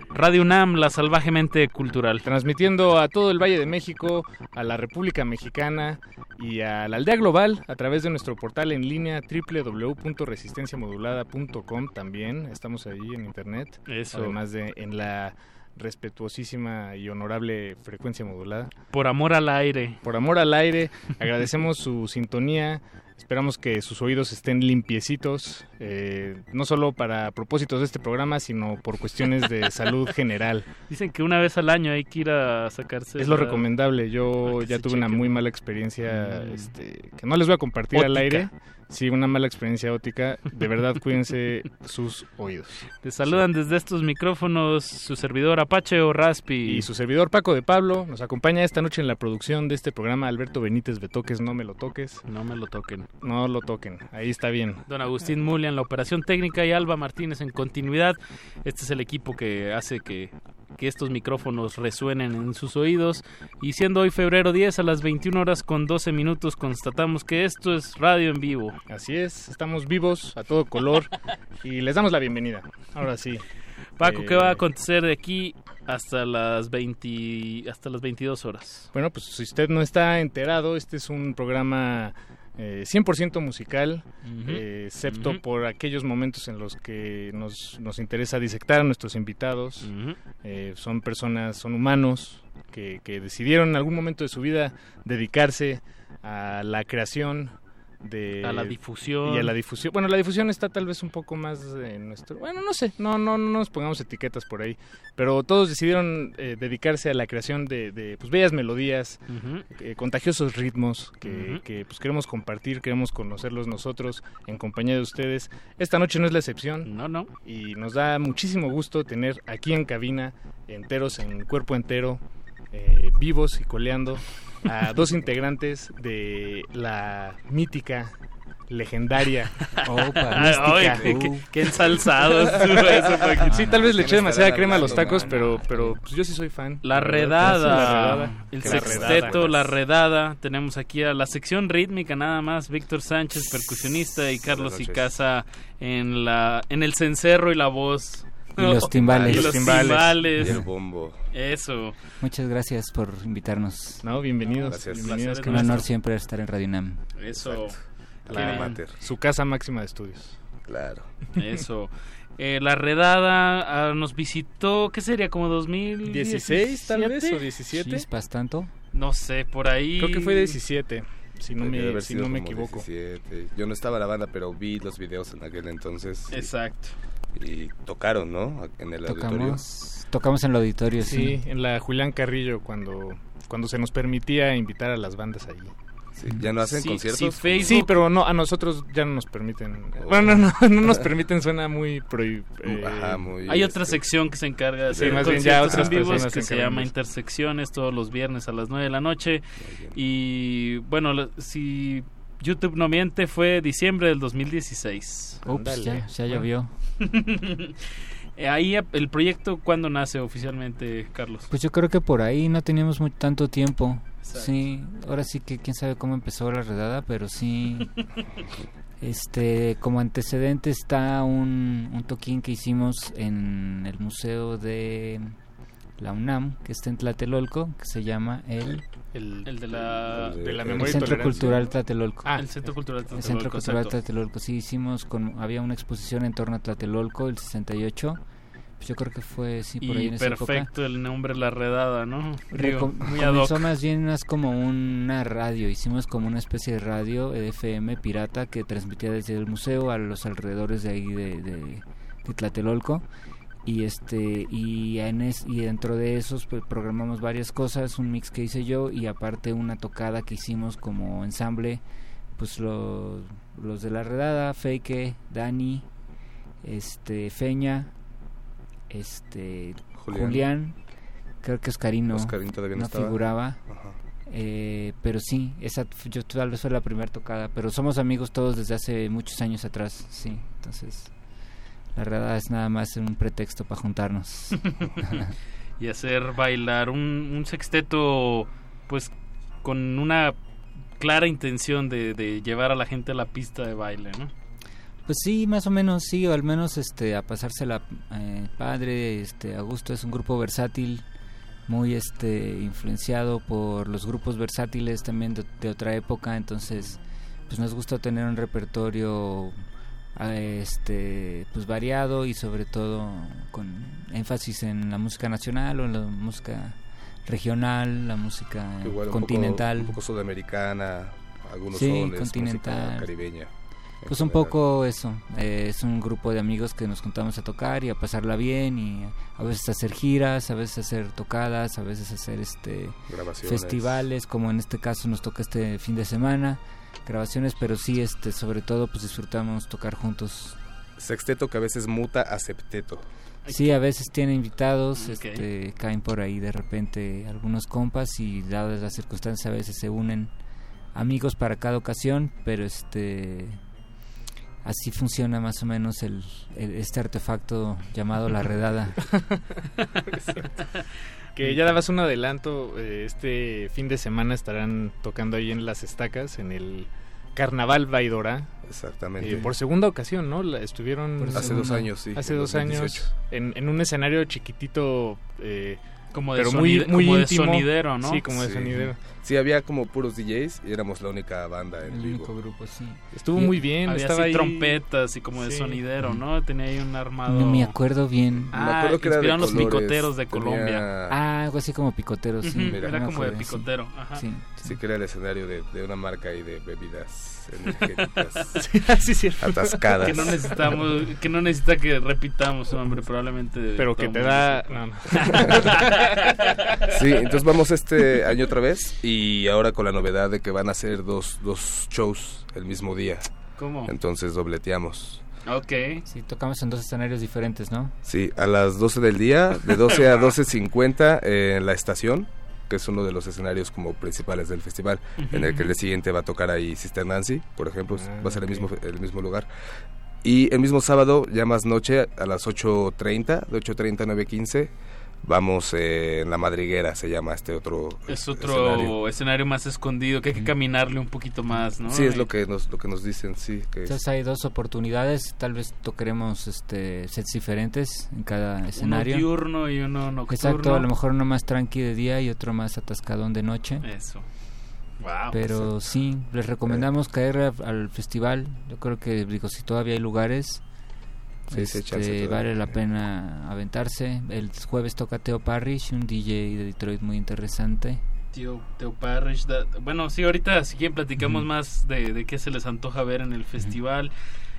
Radio UNAM, la salvajemente cultural. Transmitiendo a todo el Valle de México, a la República Mexicana y a la aldea global a través de nuestro portal en línea www.resistenciamodulada.com también. Estamos ahí en internet. Eso. Además de en la respetuosísima y honorable frecuencia modulada. Por amor al aire. Por amor al aire, agradecemos su sintonía. Esperamos que sus oídos estén limpiecitos, eh, no solo para propósitos de este programa, sino por cuestiones de salud general. Dicen que una vez al año hay que ir a sacarse. Es lo la- recomendable. Yo ya tuve una muy mala experiencia, Mm. este, que no les voy a compartir al aire. Sí, una mala experiencia óptica. De verdad, cuídense sus oídos. Te saludan desde estos micrófonos su servidor Apache o Raspi. Y su servidor Paco de Pablo nos acompaña esta noche en la producción de este programa Alberto Benítez Betoques, no me lo toques. No me lo toquen. No lo toquen, ahí está bien. Don Agustín Mulia en la operación técnica y Alba Martínez en continuidad. Este es el equipo que hace que, que estos micrófonos resuenen en sus oídos. Y siendo hoy febrero 10 a las 21 horas con 12 minutos, constatamos que esto es radio en vivo. Así es, estamos vivos a todo color y les damos la bienvenida. Ahora sí. Paco, Eh, ¿qué va a acontecer de aquí hasta las 20, hasta las 22 horas? Bueno, pues si usted no está enterado, este es un programa eh, 100% musical, eh, excepto por aquellos momentos en los que nos, nos interesa disectar a nuestros invitados. Eh, son personas, son humanos que, que decidieron en algún momento de su vida dedicarse a la creación de A la difusión. y a la difusión. Bueno la difusión está tal vez un poco más en nuestro bueno no sé no no no nos pongamos etiquetas por ahí pero todos decidieron eh, dedicarse a la creación de, de, pues bellas melodías eh, contagiosos ritmos que, pues queremos compartir queremos conocerlos nosotros en compañía de ustedes. Esta noche no es la excepción no no. y nos da muchísimo gusto tener aquí en cabina enteros en cuerpo entero eh, vivos y coleando a dos integrantes de la mítica legendaria Opa. mística. Ay, qué- qué- qué ensalzado estuvo eso, Paquito. sí tal vez le eché ¿Quién demasiada crema a los tacos pero pero pues yo sí soy fan La redada, el sexteto, la redada. Tenemos aquí a la sección rítmica nada más, Víctor Sánchez, percusionista, y Carlos. Icaza en la en el cencerro y la voz. Y los timbales. Y los timbales. Y el bombo. Eso. Muchas gracias por invitarnos. No, bienvenidos. Gracias. bienvenidos Un honor siempre estar en Radio UNAM. Eso. La- su casa máxima de estudios. Claro. Eso. Eh, la redada ah, nos visitó, ¿qué sería? ¿Como 2016 16 tal vez o 17 ¿Chispas tanto? No sé, por ahí. Creo que fue 17, si no me, si no me equivoco. 17. Yo no estaba en la banda, pero vi los videos en aquel entonces. Exacto. Y tocaron, ¿no? En el auditorio. Tocamos, tocamos en el auditorio, Sí, en la Julián Carrillo cuando, cuando se nos permitía invitar a las bandas allí. Sí, ¿Ya no hacen Sí, conciertos? sí, Facebook- Sí, pero no, a nosotros ya no nos permiten. Bueno, no, no, no nos permiten, suena muy eh, Ajá, muy- Hay otra sección que se encarga de Sí, hacer más bien ya otras en vivos que se llama. Intersecciones todos los viernes a las 9 de la noche. Y bueno, si YouTube no miente, fue diciembre del 2016. Ups, ya- ya llovió. Eh, Ahí el proyecto, ¿cuándo nace oficialmente, Carlos? Pues yo creo que por ahí no teníamos muy, tanto tiempo. Exacto. Sí, ahora sí que quién sabe cómo empezó la redada, pero sí. Este, como antecedente está un, un toquín que hicimos en el museo de la UNAM, que está en Tlatelolco, que se llama el El, el de la, de la el memoria y Centro. Cultural Tlatelolco. Ah, el Centro Cultural El Tlatelolco, Centro Cultural exacto. Tlatelolco, sí, hicimos, con, había una exposición en torno a Tlatelolco, el 68. Pues yo creo que fue, sí, por ahí y en esa época. perfecto el nombre La Redada, ¿no? Digo, muy comenzó más bien más como una radio, hicimos como una especie de radio FM pirata que transmitía desde el museo a los alrededores de ahí de, de, de Tlatelolco y este y en es- y dentro de esos pues, programamos varias cosas, un mix que hice yo y aparte una tocada que hicimos como ensamble, pues los, los de la redada, Feike, Dani, este Feña, este Julián. Julián, creo que Oscarino, Oscarín todavía no estaba. figuraba. Ajá. Eh, pero sí, esa yo tal vez fue la primera tocada, pero somos amigos todos desde hace muchos años atrás, sí. Entonces, la verdad es nada más un pretexto para juntarnos. y hacer bailar un, un sexteto pues con una clara intención de, de llevar a la gente a la pista de baile, ¿no? Pues sí, más o menos sí, o al menos este a pasársela eh, padre, este a gusto es un grupo versátil, muy este influenciado por los grupos versátiles también de, de otra época, entonces pues nos gusta tener un repertorio este pues variado y sobre todo con énfasis en la música nacional o en la música regional, la música Igual un continental. Poco, un poco sudamericana, algunos Sí, continental. caribeña. Pues un poco eso, eh, es un grupo de amigos que nos juntamos a tocar y a pasarla bien y a veces hacer giras, a veces hacer tocadas, a veces hacer este festivales, como en este caso nos toca este fin de semana, grabaciones, pero sí este sobre todo pues disfrutamos tocar juntos. Sexteto que a veces muta a septeto. Sí, a veces tiene invitados, este, caen por ahí de repente algunos compas y dadas las circunstancias a veces se unen amigos para cada ocasión, pero este así funciona más o menos el, el- este artefacto llamado la redada. Que ya dabas un adelanto, eh, este fin de semana estarán tocando ahí en Las Estacas, en el Carnaval Baidora. Exactamente. Eh, por segunda ocasión, ¿no? La- estuvieron... Hace dos años, sí, Hace en dos 2018. años, en, en un escenario chiquitito... eh, Como de pero muy, como de sonidero, ¿no? Sí, como de Sí. sonidero. Sí, había como puros DJs y éramos la única banda en El vivo. único grupo, sí. Estuvo Y muy bien, Había estaba así ahí- trompetas y como de Sí. sonidero, ¿no? Tenía ahí un armado. No me acuerdo bien. Ah, Me acuerdo que era de inspiraron los colores, picoteros de tenía- Colombia. Ah, algo así como picotero, sí. Mira. era como de picotero. Ajá. Sí. Sí, que era el escenario de, de una marca y de bebidas energéticas Sí, sí, atascadas. Que no necesitamos, que no necesita que repitamos, hombre, probablemente. Pero que te da... no, no. Sí, entonces vamos este año otra vez y ahora con la novedad de que van a hacer dos, dos shows el mismo día. ¿Cómo? Entonces dobleteamos. Ok. Sí, tocamos en dos escenarios diferentes, ¿no? Sí, a las 12 del día, de 12 a 12.50 en la estación, que es uno de los escenarios como principales del festival, en el que el día siguiente va a tocar ahí Sister Nancy, por ejemplo, Ah, va a ser el mismo, el mismo lugar. Y el mismo sábado, ya más noche, a las 8.30, de 8.30 a 9.15, vamos eh, en La Madriguera, se llama este otro Es otro escenario. escenario. más escondido, que hay que caminarle un poquito más, ¿no? Sí, es lo que nos, lo que nos dicen, sí. Que Entonces hay dos oportunidades, tal vez tocaremos este sets diferentes en cada escenario. Uno diurno y uno nocturno. Exacto, a lo mejor uno más tranqui de día y otro más atascadón de noche. Eso. Wow. Pero sí, les recomendamos caer a- al festival. Yo creo que, digo, si todavía hay lugares, Sí, sí, este, vale la pena aventarse. El jueves toca Teo Parrish, un DJ de Detroit muy interesante. Tío, Teo Parrish. da- bueno, sí, ahorita si quieren platicamos Ujú. más de, de qué se les antoja ver en el festival.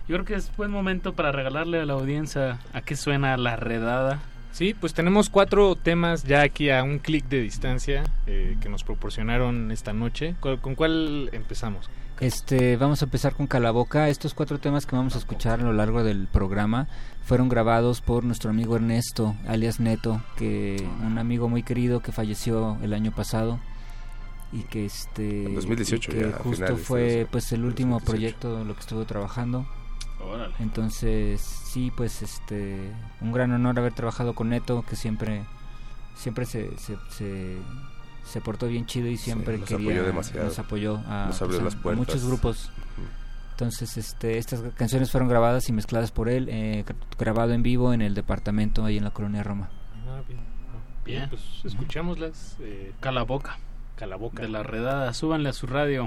Yo creo que es buen momento para regalarle a la audiencia a qué suena la redada. Sí, pues tenemos cuatro temas ya aquí a un clic de distancia eh, que nos proporcionaron esta noche. ¿Cuál- ¿Con cuál empezamos? Este, vamos a empezar con Calaboca. Estos cuatro temas que vamos a escuchar a lo largo del programa fueron grabados por nuestro amigo Ernesto, alias Neto, que un amigo muy querido que falleció el año pasado y que este En 2018 y que ya, justo finales fue pues el último 2018. proyecto en lo que estuvo trabajando. Órale. Entonces, sí, pues este un gran honor haber trabajado con Neto, que siempre siempre se, se, se, se portó bien chido y siempre nos quería apoyó demasiado. nos apoyó a, Nos abrió pues, a- las a muchos grupos. Entonces, este, estas canciones fueron grabadas y mezcladas por él, eh, gra- grabado en vivo en el departamento ahí en la colonia Roma. Ah, bien. Bien, pues escuchámoslas. Eh, Calaboca. Calaboca. De la redada, súbanle a su radio.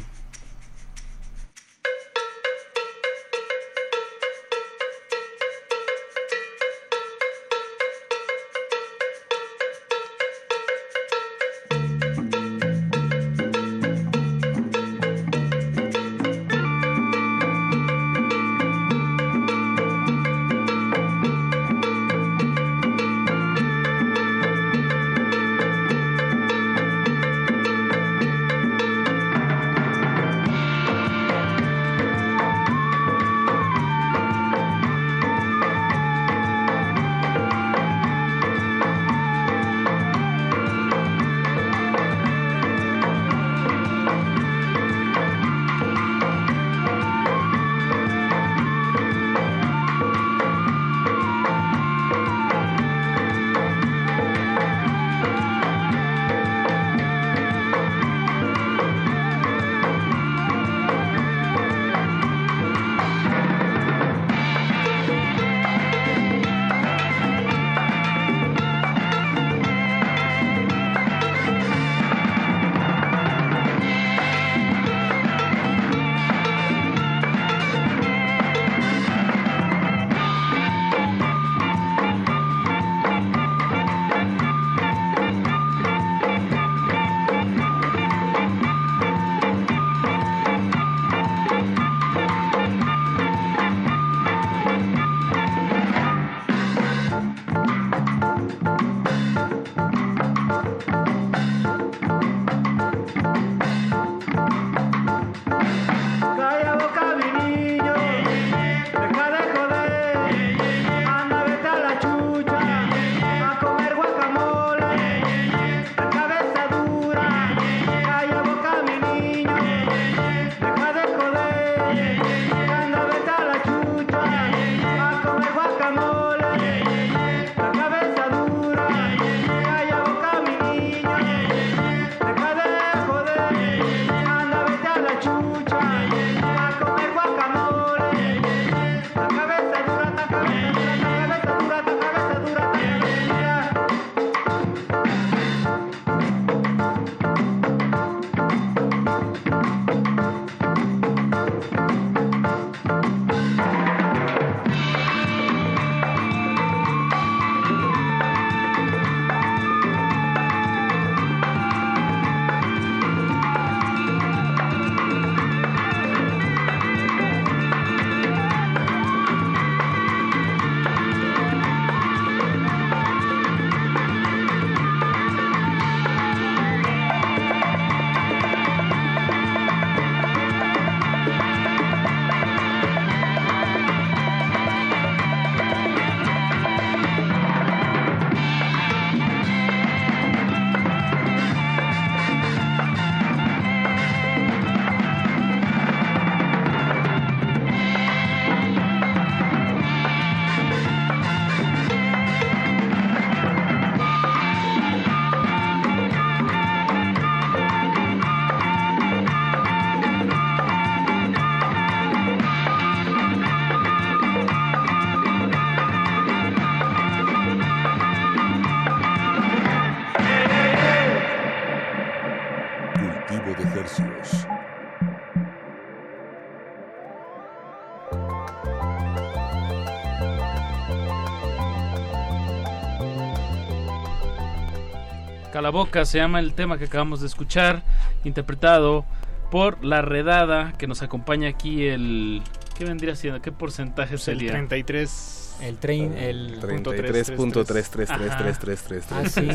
Calaboca se llama el tema que acabamos de escuchar, interpretado por La Redada, que nos acompaña aquí el... ¿Qué vendría siendo? ¿Qué porcentaje Pues el sería? 33. El train, el... 33.333333333 Ah, sí. al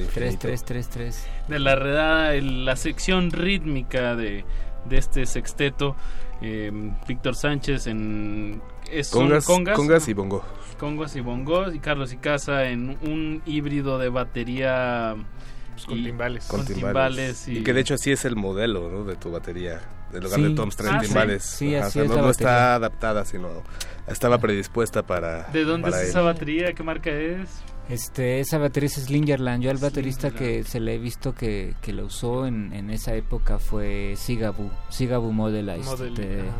infinito. 3333. de la redada, el- la sección rítmica de, de este sexteto. eh, Víctor Sánchez en es Congas, congas, congas y bongo. Congos y bongos y Carlos y Casa en un híbrido de batería Pues con y- timbales. con Con timbales y, Y que de hecho así es el modelo ¿no? de tu batería. En lugar Sí. de toms traen Ah, sí. timbales. Sí, Ajá, así o sea, es no, la no está adaptada, sino estaba predispuesta para. ¿De dónde para es él. esa batería? ¿Qué marca es? Este, esa batería es Slingerland. Yo al baterista Slingerland. que se le he visto que, que lo usó en, en esa época fue Sigabu, Sigabu Modelized Model- de, ajá.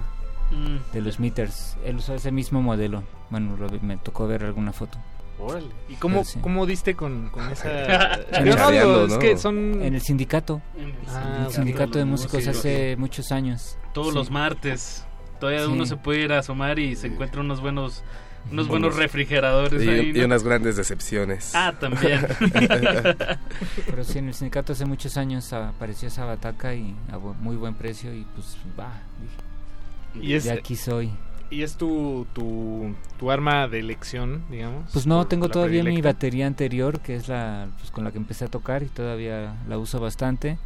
Mm. de los meters. Él usó ese mismo modelo. Bueno, me tocó ver alguna foto. Órale. ¿Y cómo, Pero sí. cómo diste con, con esa...? En Yo no el- digo, es que son... En el sindicato. Ah, el ok. sindicato de músicos hace muchos años. Todos Sí. los martes. Todavía Sí. uno se puede ir a asomar y se encuentra unos buenos unos Buenos. refrigeradores Y, ahí. y unas grandes decepciones. Ah, también. Pero sí, en el sindicato hace muchos años apareció esa bataca y a muy buen precio y pues va. dije, Y es, de aquí soy. ¿Y es tu, tu, tu arma de elección, digamos? Pues no, ¿Tu- tengo todavía mi predilecta? batería anterior, que es la pues, con la que empecé a tocar y todavía la uso bastante.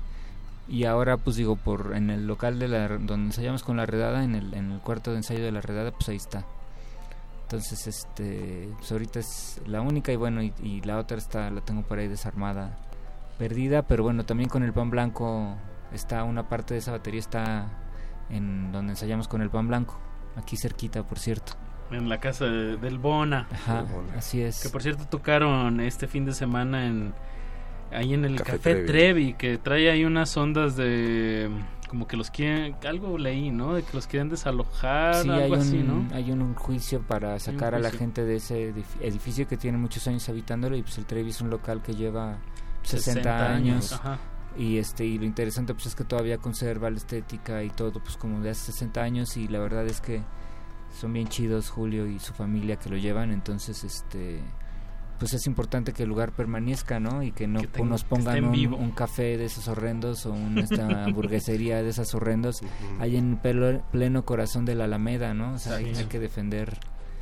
Y ahora, pues digo, por en el local de la, donde ensayamos con la redada, en el, en el cuarto de ensayo de la redada, pues ahí está. Entonces, este, pues ahorita es la única y bueno, y, y la otra está, la tengo por ahí desarmada, perdida, pero bueno, también con el pan blanco está una parte de esa batería está en donde ensayamos con el pan blanco, aquí cerquita, por cierto. En la casa de- del Bona. Ajá, así es. Que por cierto tocaron este fin de semana en ahí en el Café Café, Trevi. Trevi. que trae ahí unas ondas de como que los quieren algo leí, ¿no? De que los quieren desalojar, Sí, hay algo un, así, ¿no? hay un juicio para sacar a la gente de ese edif- edificio que tiene muchos años habitándolo y pues el Trevi es un local que lleva 60, 60 años, años, ajá. Y este y lo interesante pues es que todavía conserva la estética y todo pues como de hace 60 años y la verdad es que son bien chidos Julio y su familia que lo llevan entonces este pues es importante que el lugar permanezca, ¿no? Y que no Que tenga- nos pongan un, café de esos horrendos o una esta hamburguesería de esas horrendos ahí en pelo- pleno corazón de la Alameda, ¿no? O sea, hay, hay que defender.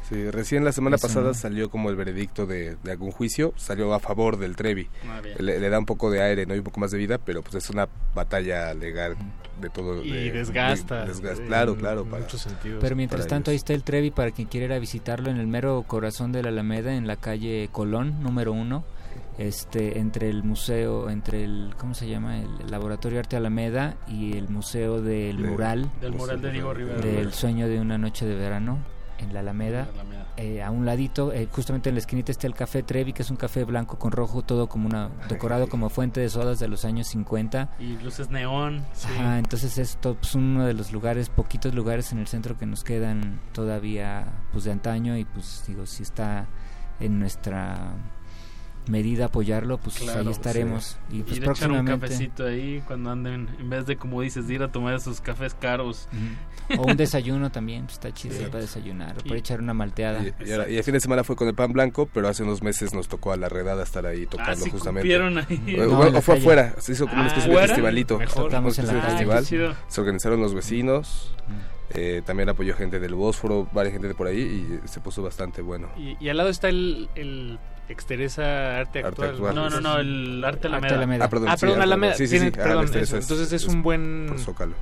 Sí, recién la semana Eso, pasada ¿no? salió como el veredicto de, de algún juicio, salió a favor del Trevi. Ah. Le, le da un poco de aire, no y un poco más de vida, pero pues es una batalla legal de todo. Y de- desgasta, de- desgasta. en claro, claro. muchos sentidos. Pero mientras tanto ahí está el Trevi para quien quiera ir a visitarlo en el mero corazón de la Alameda, en la calle Colón, número uno, este, entre el museo, entre el, ¿cómo se llama? El Laboratorio Arte Alameda y el Museo del De- Mural. del mural de Diego Rivera. Del sueño de una noche de verano en la Alameda. Eh, a un ladito, eh, justamente en la esquinita está el Café Trevi, que es un café blanco con rojo, todo como una decorado como fuente de sodas de los años 50. Y luces neón. Sí. Entonces es pues, uno de los lugares, poquitos lugares en el centro que nos quedan todavía pues de antaño y pues digo, si está en nuestra medida apoyarlo, pues Claro, ahí estaremos. Y pues Ir a echar un próximamente cafecito ahí cuando anden, en vez de como dices, de ir a tomar esos cafés caros. o un desayuno también, pues, está chido Sí. para desayunar, o para echar una malteada. Y, y ahora- y el fin de semana fue con el pan blanco, pero hace unos meses nos tocó a la redada estar ahí tocando Ah, sí justamente. ahí. O, No, o la fue calle. afuera, se hizo como una Ah, especie de ¿fuera? festivalito. Mejor. Una Tocamos en especie la de festival. Chido. Se organizaron los vecinos, eh, también apoyó gente del Bósforo, varias gente de por ahí y se puso bastante bueno. Y, y al lado está el, el Exteresa Arte Arte Actual. Actual. No, no, no, el Arte Alameda. Arte Alameda. Ah, perdón, Ah, perdón, Alameda. Sí, sí, Tiene- sí. ah, perdón, la Exteresa eso. es- Entonces es es un buen... Por Zócalo.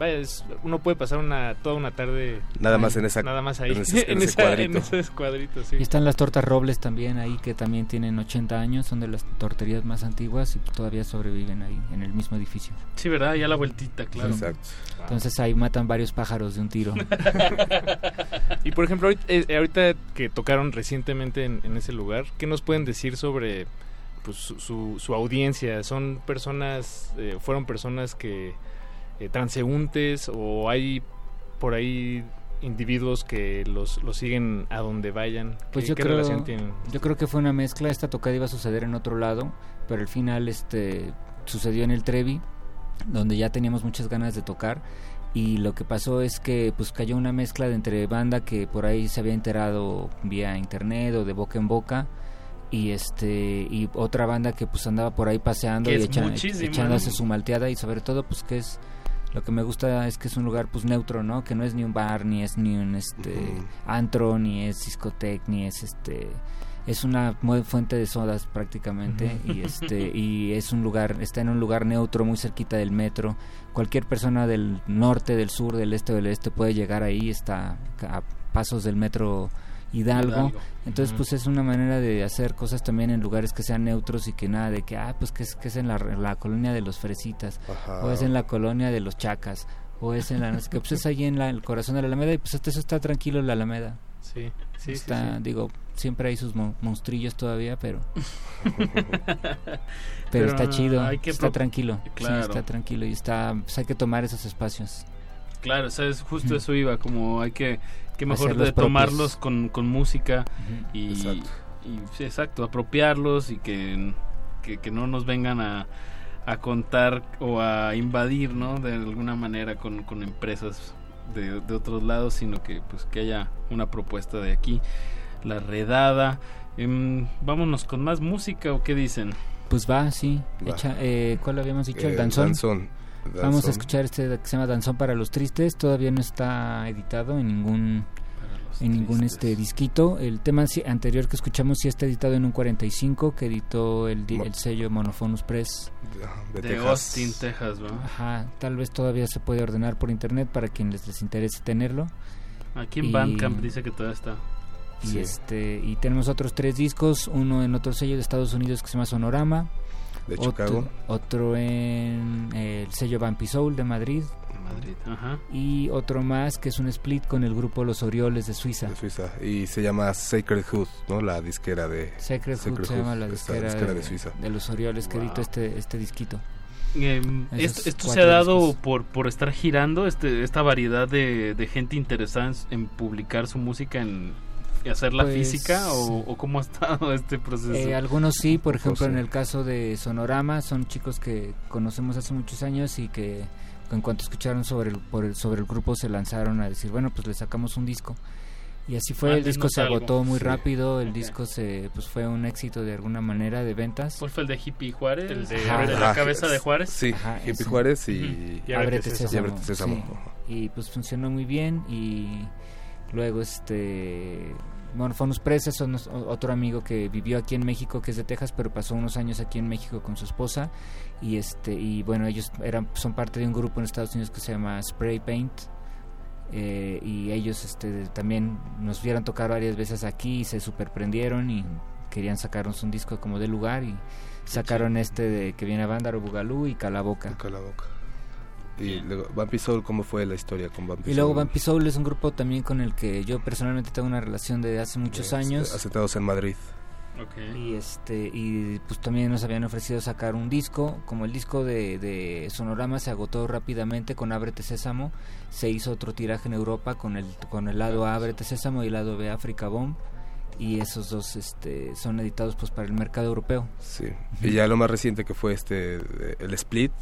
Vaya, es- uno puede pasar una toda una tarde Nada más en esa- nada más ahí en ese- en en, ese esa- cuadrito. en ese cuadrito sí Y están las tortas Robles también ahí, que también tienen 80 años, son de las torterías más antiguas y todavía sobreviven ahí, en el mismo edificio. Sí, ¿verdad? Ya la vueltita, claro. Exacto. Entonces ahí matan varios pájaros de un tiro. y por ejemplo ahorita, eh, ahorita que tocaron recientemente en, en ese lugar qué nos pueden decir sobre pues su, su, su audiencia son personas eh, fueron personas que eh, transeúntes o hay por ahí individuos que los, los siguen a donde vayan Pues ¿Qué, yo qué creo, relación tienen yo creo que fue una mezcla, esta tocada iba a suceder en otro lado, pero al final este sucedió en el Trevi, donde ya teníamos muchas ganas de tocar. Y lo que pasó es que pues cayó una mezcla de entre banda que por ahí se había enterado vía internet o de boca en boca y este y otra banda que pues andaba por ahí paseando Que y es echa- muchísima, echándose su malteada y sobre todo pues que es lo que me gusta es que es un lugar pues neutro, ¿no? Que no es ni un bar, ni es ni un este antro, ni es discotec, ni es este es una fuente de sodas prácticamente. Y este y es un lugar está en un lugar neutro muy cerquita del metro. Cualquier persona del norte del sur del este o del este puede llegar ahí está a pasos del metro Hidalgo, Hidalgo. entonces pues es una manera de hacer cosas también en lugares que sean neutros y que nada de que ah pues que es que es en la, la colonia de los fresitas Ajá. o es en la colonia de los chacas o es en la qué, pues es ahí en la- el corazón de la Alameda y pues hasta eso está tranquilo la Alameda sí sí está sí. digo siempre hay sus mon- monstrillos todavía pero pero, Pero está chido que está tranquilo Claro. sí está tranquilo y está pues hay que tomar esos espacios Claro, o sea, es justo eso iba, como hay que, que mejor de tomarlos con, con música y, Exacto. y, sí, exacto, apropiarlos y que, que, que no nos vengan a, a contar o a invadir, ¿no? De alguna manera con, con empresas de, de otros lados, sino que pues que haya una propuesta de aquí, la redada. Em, vámonos con más música o qué dicen. Pues va, sí. Va. Echa- eh, ¿Cuál habíamos dicho? Eh, el danzón. Danzón. Vamos a escuchar este que se llama Danzón para los Tristes. Todavía no está editado en ningún en ningún este disquito. El tema anterior que escuchamos sí está editado en un 45 que editó el, el sello Monophonus Press. de De Texas. Austin, Texas, ¿va? Ajá, tal vez todavía se puede ordenar por internet para quienes les interese tenerlo. Aquí en Y- Bandcamp dice que todavía está. Y este y tenemos otros tres discos, uno en otro sello de Estados Unidos que se llama Sonorama, De otro, Chicago. otro en el sello Vampi Soul de Madrid, Madrid, ajá. y otro más que es un split con el grupo Los Orioles de Suiza. de Suiza. Y se llama Sacred Hood, ¿no? La disquera de... Sacred Hood se llama la esta disquera, de Suiza. de los Orioles que Wow. editó este, este disquito. Em, esto esto se ha dado por, por estar girando este, esta variedad de, de gente interesada en, en publicar su música en hacerla Pues, física o, o cómo ha estado este proceso. Eh, algunos sí, por ejemplo José. en el caso de Sonorama, son chicos que conocemos hace muchos años y que en cuanto escucharon sobre el, por el- sobre el grupo se lanzaron a decir, bueno, pues le sacamos un disco. Y así fue, el disco se algo. agotó muy Sí. rápido, el Ok. disco se pues fue un éxito de alguna manera de ventas. ¿Cuál fue el de Hippie Juárez? El de Ajá, Ábrete- la Ah, cabeza de Juárez. Sí, Ajá, Hippie ese. Juárez y... Ujú. Y Ábrete y Sésamo. Sésamo. sí. Y pues funcionó muy bien y luego este es un- otro amigo que vivió aquí en México que es de Texas pero pasó unos años aquí en México con su esposa. Y este y bueno ellos eran son parte de un grupo en Estados Unidos que se llama Spray Paint. Eh, y ellos este también nos vieron tocar varias veces aquí y se superprendieron y querían sacarnos un disco como de lugar y sacaron este de que viene a Vándaro Bugalú y Calaboca. Calaboca. Y luego, Bumpy Soul, ¿cómo fue la historia con Bumpy Y luego Soul? Vampy Soul es un grupo también con el que yo personalmente tengo una relación de hace muchos Este, años. Asentados en Madrid. Y este y pues también nos habían ofrecido sacar un disco, como el disco de, de Sonorama se agotó rápidamente con Ábrete Sésamo, se hizo otro tiraje en Europa con el con el lado A Ábrete Sésamo y el lado B África Bomb y esos dos este son editados pues para el mercado europeo. Sí. Y ya lo más reciente que fue este eh, el Split,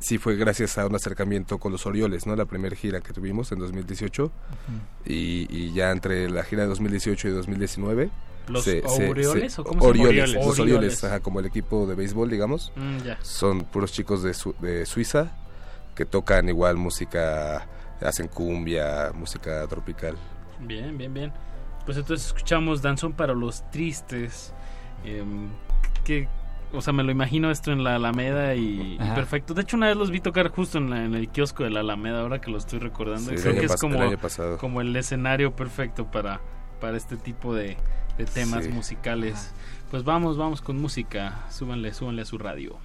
sí fue gracias a un acercamiento con los Orioles, ¿no? La primera gira que tuvimos en 2018 y, y ya entre la gira de 2018 y 2019 ¿Los Orioles o cómo se llama? Orioles, Orioles. los Orioles. Ajá, como el equipo de béisbol, digamos. Mm. Son puros chicos de, Su- de Suiza que tocan igual música, hacen cumbia, música tropical. Bien, bien, bien. Pues entonces escuchamos Danzón para los Tristes. em, que, o sea, me lo imagino esto en la Alameda y, perfecto. De hecho, una vez los vi tocar justo en, la- en el kiosco de la Alameda, ahora que lo estoy recordando. Sí, Creo que es como el año pasado. como el escenario perfecto para, para este tipo de, de temas Sí. musicales. Pues vamos, vamos con música. Súbanle, súbanle a su radio.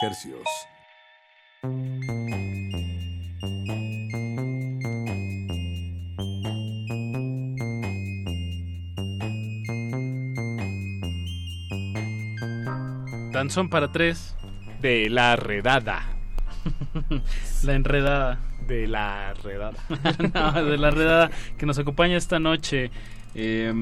De Hercios. Danzón para tres. De la redada. la enredada. De la redada. no, de la redada que nos acompaña esta noche. Eh,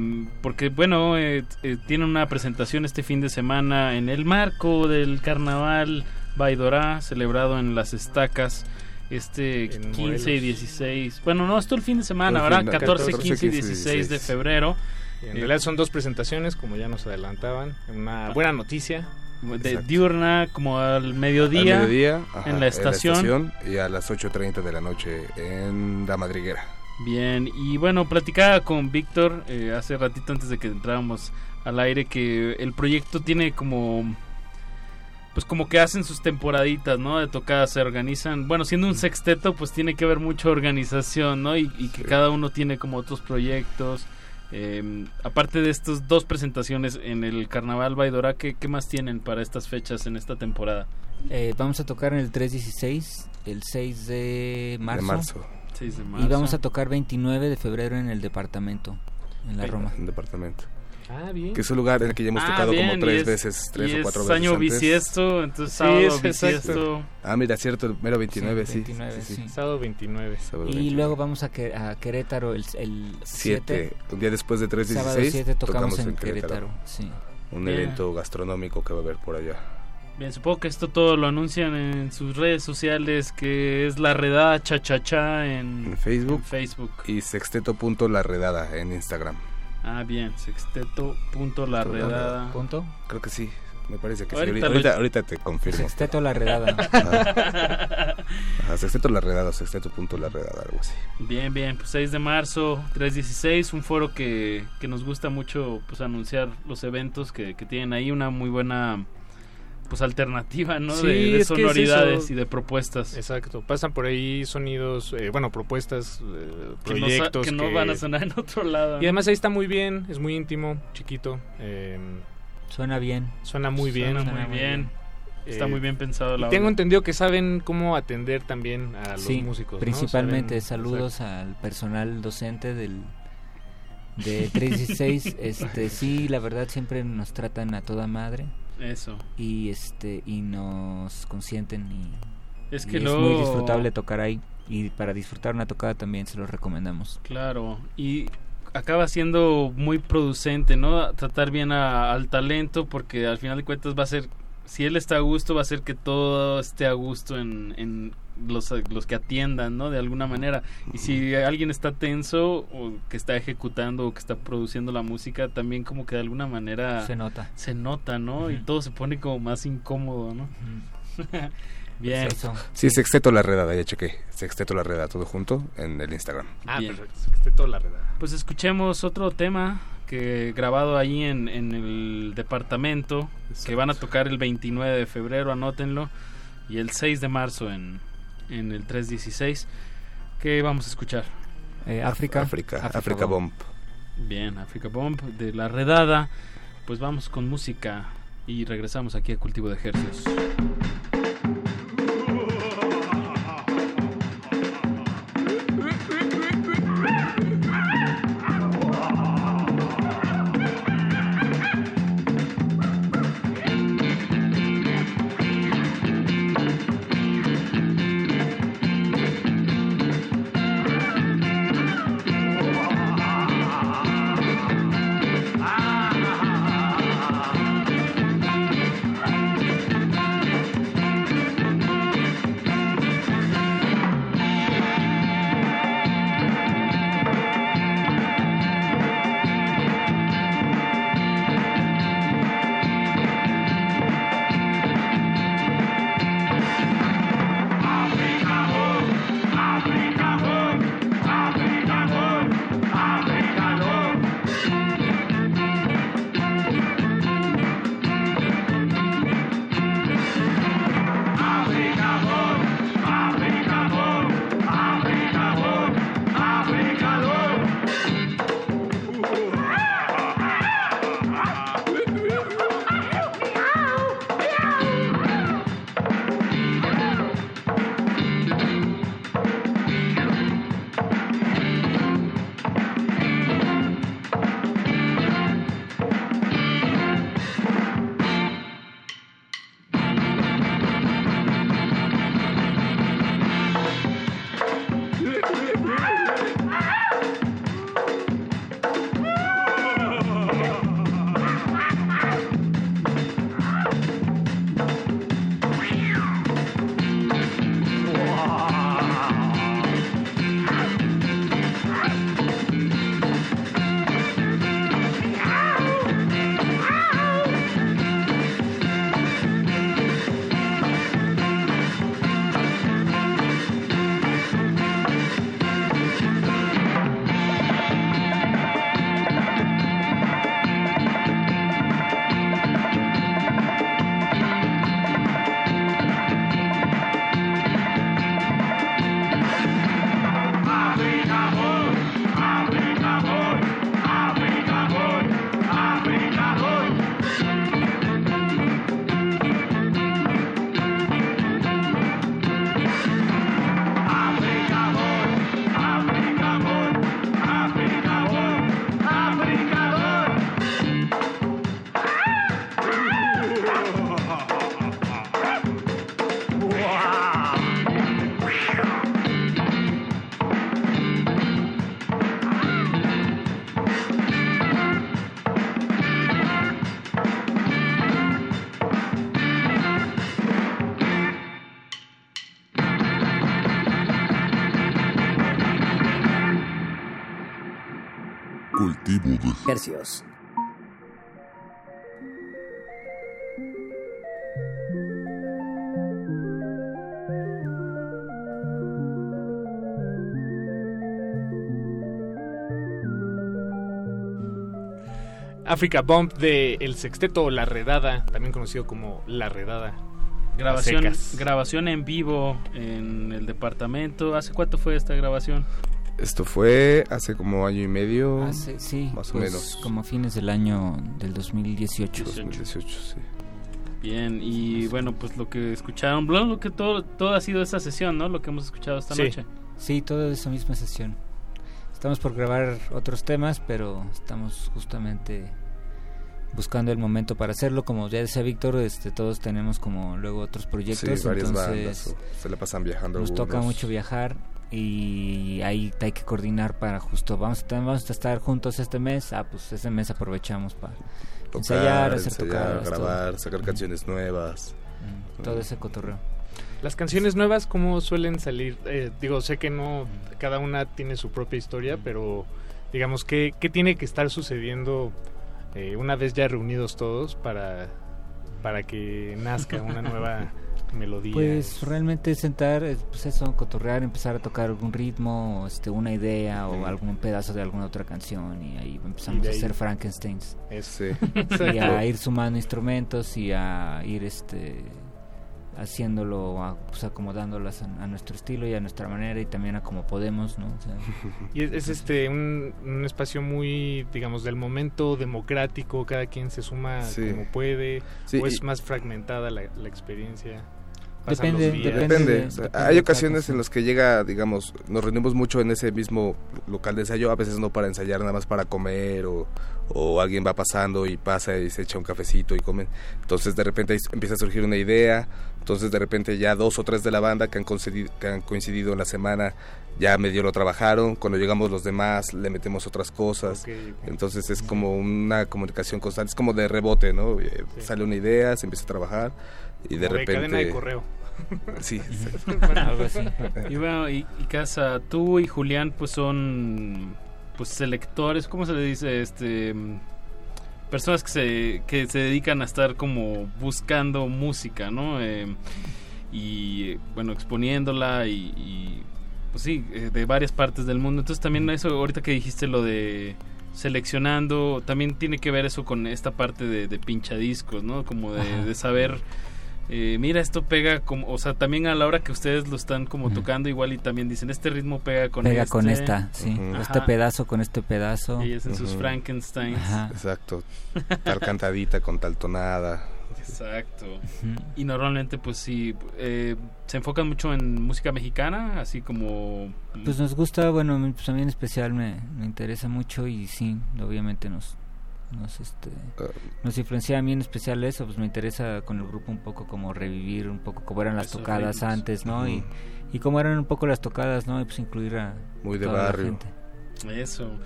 porque, bueno, eh, eh, tiene una presentación este fin de semana en el marco del carnaval Baidorá, celebrado en las estacas. Este 15 y Morelos. 16. Bueno, no, esto el fin de semana, el ¿verdad? fin- 14, 14, 15 y 15, 16 de 16. febrero. En Eh, realidad son dos presentaciones, como ya nos adelantaban. Una buena noticia. de diurna como al mediodía, Al mediodía, ajá, en la estación. y a las 8.30 de la noche en La Madriguera. Bien, y bueno, platicaba con Víctor eh, hace ratito antes de que entráramos al aire que el proyecto tiene como pues como que hacen sus temporaditas, ¿no? De tocadas se organizan. Bueno, siendo un sexteto, pues tiene que haber mucha organización, ¿no? Y, y que cada uno tiene como otros proyectos. Eh, aparte de estas dos presentaciones en el Carnaval Baidora, ¿qué, ¿qué más tienen para estas fechas en esta temporada? Eh, vamos a tocar en el 316, el 6 de marzo. marzo. 6 de Y marzo. vamos a tocar 29 de febrero en el departamento, en la Roma. En departamento. Ah, bien. Que es un lugar en el que ya hemos Ah, tocado bien, como y tres es- veces, tres y o es cuatro veces. año antes. bisiesto, entonces Sí, sábado es exacto. bisiesto. Ah, mira, cierto, el mero 29, sí. 29, sí, sí. sí. Sábado 29. Sábado Y 29. luego vamos a, Que- a Querétaro el, el 7. Siete, un día después de 3.16 Sábado 7 tocamos, en Querétaro. Querétaro. sí. Un Bien. evento gastronómico que va a haber por allá. Bien, supongo que esto todo lo anuncian en sus redes sociales, que es la redada chachachá en, En Facebook. en Facebook. Y sexteto.larredada en Instagram. Ah, bien, sexteto.larredada. ¿Punto? Creo que sí. Me parece que Ahorita sí. lo- Ahorita, ahorita te confirmo. Sexteto La Redada. Ajá. Ajá, sexteto la redada sexteto.larredada, algo así. Bien, bien, pues 6 de marzo, 316, un foro que, que nos gusta mucho pues anunciar los eventos que, que tienen ahí, una muy buena pues alternativa, ¿no? Sí, de, de es que es sonoridades eso. y de propuestas. Exacto. Pasan por ahí sonidos, eh, bueno, propuestas, eh, Que no proyectos. que no van a sonar en otro lado, Y ¿no? además ahí está muy bien, es muy íntimo, chiquito. eh, Suena bien. Suena muy bien. Suena muy bien. Está muy bien pensado la y tengo obra. entendido que saben cómo atender también a los Sí, músicos. ¿no? principalmente Saben- saludos al personal docente del de 316 este sí la verdad siempre nos tratan a toda madre Eso. y este y nos consienten y Es y muy disfrutable tocar ahí y para disfrutar una tocada también se los recomendamos Claro, y acaba siendo muy producente, ¿no? Tratar bien a- al talento porque al final de cuentas va a ser, si él está a gusto, va a ser que todo esté a gusto en, en los, los que atiendan, ¿no? De alguna manera. Y si alguien está tenso o que está ejecutando o que está produciendo la música, también como que de alguna manera... Se nota. Se nota, ¿no? Y todo se pone como más incómodo, ¿no? Bien. Sí, sexteto la redada, ya chequé. Sexteto la redada, todo junto en el Instagram. Ah, Bien. perfecto. toda la redada. Pues escuchemos otro tema que grabado ahí en, en el departamento, que van a tocar el 29 de febrero, anótenlo, y el 6 de marzo en, en el 316. ¿Qué vamos a escuchar? Eh, África. África, África Bomb. Bien, África Bomb de la redada. Pues vamos con música y regresamos aquí a Cultivo de Ejercicios. Hercios. Africa Bump de El Sexteto La Redada, también conocido como La Redada. Grabación, grabación en vivo en el departamento. ¿Hace cuánto fue esta grabación? Esto fue hace como año y medio, Hace- sí, más o pues, menos. como fines del año del 2018. 2018, sí. Bien, y bueno, pues lo que escucharon, bueno, lo que todo, todo ha sido esta sesión, ¿no? Lo que hemos escuchado esta Sí. noche. Sí, toda esa misma sesión. Estamos por grabar otros temas, pero estamos justamente buscando el momento para hacerlo. Como ya decía Víctor, este, todos tenemos como luego otros proyectos, Sí, varias entonces bandas, se la pasan viajando nos toca mucho viajar y ahí hay que coordinar para justo vamos a, vamos a estar juntos este mes, ah pues ese mes aprovechamos para Tocar, ensayar, hacer ensayar, tocadas, todo. grabar, sacar canciones nuevas. todo ese cotorreo. Las canciones nuevas, ¿cómo suelen salir? Eh, digo, sé que no, cada una tiene su propia historia, pero digamos, ¿qué, qué tiene que estar sucediendo eh, una vez ya reunidos todos para, para que nazca una nueva melodía? Pues realmente sentar, pues eso, cotorrear, empezar a tocar algún ritmo, o, este, una idea o algún pedazo de alguna otra canción y ahí empezamos Y a ahí- hacer Frankensteins. Eso. y a ir sumando instrumentos y a ir este haciéndolo, a- pues acomodándolas a, a nuestro estilo y a nuestra manera y también a como podemos, ¿no? O sea, Y es, es, este un, un espacio muy, digamos, del momento democrático, cada quien se suma Sí. como puede, Sí, o es y- más fragmentada la, la experiencia. Depende, los días. Depende. o sea, hay ocasiones en las que llega, digamos, nos reunimos mucho en ese mismo local de ensayo, a veces no para ensayar, nada más para comer o, o alguien va pasando y pasa y se echa un cafecito y comen. Entonces de repente empieza a surgir una idea, entonces de repente ya dos o tres de la banda que han, coincidido, que han coincidido en la semana ya medio lo trabajaron, cuando llegamos los demás le metemos otras cosas, Ok, ok. entonces es como una comunicación constante, es como de rebote, ¿no? Eh, Sale una idea, se empieza a trabajar y de Como de repente... cadena de correo. Sí, sí. Algo así. Y bueno, y, y Casa, tú y Julián pues son pues selectores, ¿cómo se le dice? Este personas que se, que se dedican a estar como buscando música, ¿no? Eh, y bueno, exponiéndola y, y, pues sí, eh, de varias partes del mundo. Entonces también eso, ahorita que dijiste lo de seleccionando, también tiene que ver eso con esta parte de, de pinchadiscos, ¿no? Como de saber eh, mira, esto pega como, o sea, también a la hora que ustedes lo están como tocando igual y también dicen, este ritmo pega con pega este. con esta, sí, este pedazo con este pedazo. Y hacen sus Ujú. Frankensteins. Ajá. Exacto. Tal cantadita con tal tonada. Exacto. Y normalmente, pues sí, eh, se enfocan mucho en música mexicana, así como... Pues nos gusta, bueno, pues a mí en especial me, me interesa mucho y sí, obviamente nos nos este nos influencia a mí en especial eso, pues me interesa con el grupo un poco como revivir un poco cómo eran las Esos tocadas ritmos. antes, ¿no? Y y cómo eran un poco las tocadas, ¿no? Y pues incluir a Muy de toda la barrio. gente. Eso.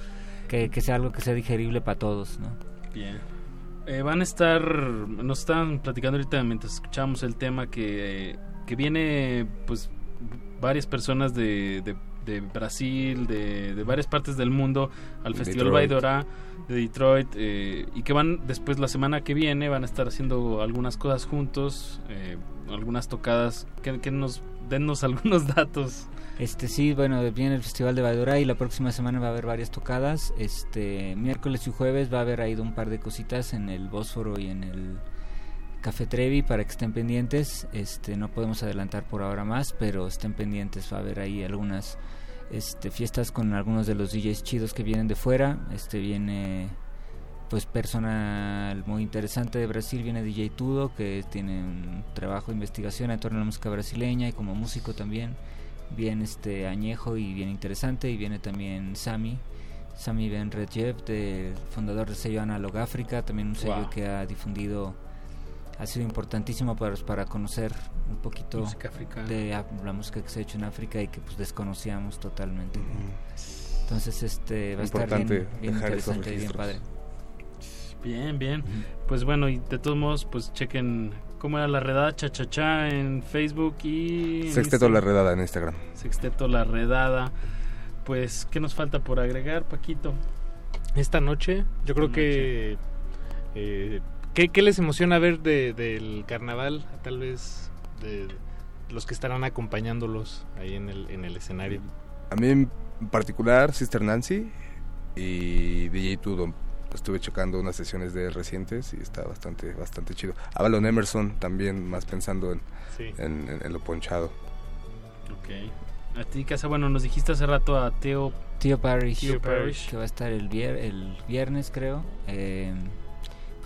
Que, que sea algo que sea digerible para todos, ¿no? Bien. Eh, van a estar, nos estaban platicando ahorita mientras escuchamos el tema que, que viene pues varias personas de, de, de Brasil, de, de varias partes del mundo al Festival Detroit. Baidora de Detroit eh, y que van después la semana que viene van a estar haciendo algunas cosas juntos, eh, algunas tocadas, que, que nos dennos algunos datos. Este sí, bueno, viene el Festival de Badora y la próxima semana va a haber varias tocadas. Este miércoles y jueves va a haber ahí un par de cositas en el Bósforo y en el Café Trevi para que estén pendientes. Este no podemos adelantar por ahora más, pero estén pendientes. Va a haber ahí algunas este, fiestas con algunos de los DJs chidos que vienen de fuera. Este viene pues personal muy interesante de Brasil viene DJ Tudo que tiene un trabajo de investigación en torno a la música brasileña y como músico también bien este añejo y bien interesante y viene también Sami Sami Ben Redjev fundador del sello Analog África también un sello Wow. que ha difundido ha sido importantísimo para, para conocer un poquito de a- la música que se ha hecho en África y que pues desconocíamos totalmente entonces este va a estar bien, Importante bien interesante y bien padre Bien, bien. Pues bueno, y de todos modos, pues chequen cómo era la redada cha-cha-cha en Facebook y... Sexteto La. Redada en Instagram. Sexteto La Redada. Pues, ¿qué nos falta por agregar, Paquito? esta noche. Yo creo que... eh, ¿qué, qué les emociona ver de- del carnaval? Tal vez de los que estarán acompañándolos ahí en el, en el escenario. A mí en particular, Sister Nancy y DJ Tudo. Estuve checando unas sesiones de recientes y está bastante bastante chido. Avalon Emerson también, más pensando en, Sí. en, en- en lo ponchado. Ok. A ti, Casa, bueno, nos dijiste hace rato a Teo... Tío Parrish, Tío Parrish. que va a estar el, vier- el viernes, creo. Eh,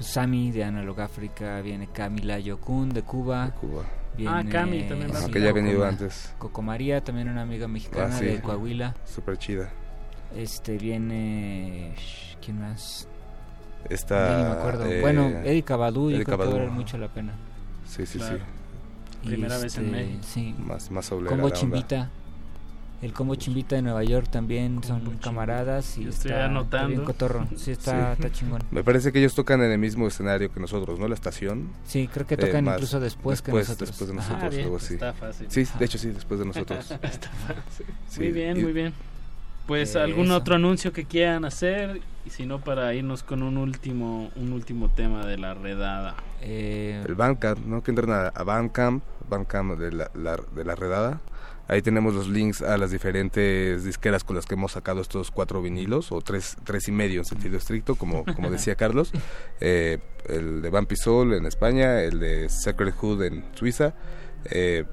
Sami de Analog África, viene Camila Yokun de Cuba. Viene, Ah, Cami también va a Ajá, que ya ha Coco venido antes. Coco María, también una amiga mexicana Ah, sí. de Coahuila. Súper chida. Este viene. ¿Quién más? Está, Ya ni me acuerdo. eh, bueno, Eddie Cabadú, yo creo que va a Cabadú, valer ajá. mucho la pena. Sí, sí, Claro. sí. Primera vez en este, México. Sí. Más, más Combo la onda. Chimbita. El Combo Chimbita de Nueva York también son camaradas y Yo estoy está, está anotando. bien cotorro. Sí, está, Sí. está chingón. Me parece que ellos tocan en el mismo escenario que nosotros, ¿no? La estación. Sí, creo que Eh, tocan más- incluso después que después, nosotros. Después de nosotros, Ah, bien, algo así. está fácil. Sí, de hecho sí, después de nosotros. Está fácil. Sí, Muy bien, y- muy bien. Pues Eh, algún eso. otro anuncio que quieran hacer y si no para irnos con un último un último tema de la redada. Eh, El Bandcamp, ¿no? Que entren a, a Bandcamp, Bandcamp de la, la- de la redada. Ahí tenemos los links a las diferentes disqueras con las que hemos sacado estos cuatro vinilos, o tres, tres y medio en sentido estricto, como, como decía Carlos. Eh, el de Vampy Soul en España, el de Sacred Hood en Suiza, eh,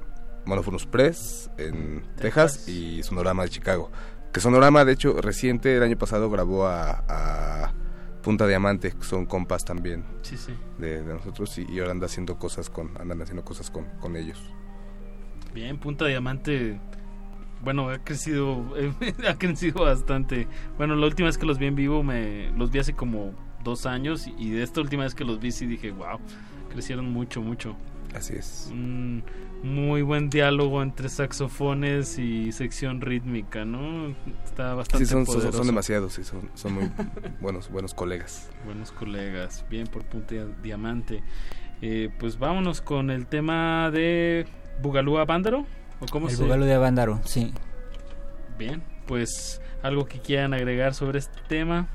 Monophonous Press en Texas y Sonorama de Chicago. Que Sonorama, de hecho, reciente, el año pasado grabó a, a Punta Diamante, que son compas también Sí, sí. de, de nosotros y, y ahora anda haciendo cosas con andan haciendo cosas con, con ellos Bien, Punta Diamante bueno, ha crecido ha crecido bastante. Bueno, la última vez que los vi en vivo me los vi hace como dos años y de esta última vez que los vi sí dije, wow, crecieron mucho, mucho. así es Un muy buen diálogo entre saxofones y sección rítmica, ¿no? Está bastante sí son, son, poderoso. son demasiados sí son, son muy buenos buenos colegas Buenos colegas, bien por Punta Diamante. Eh, pues vámonos con el tema de Bugalúa Bándaro. ¿O cómo el se- Bugalo de Avándaro, sí. Bien, pues algo que quieran agregar sobre este tema.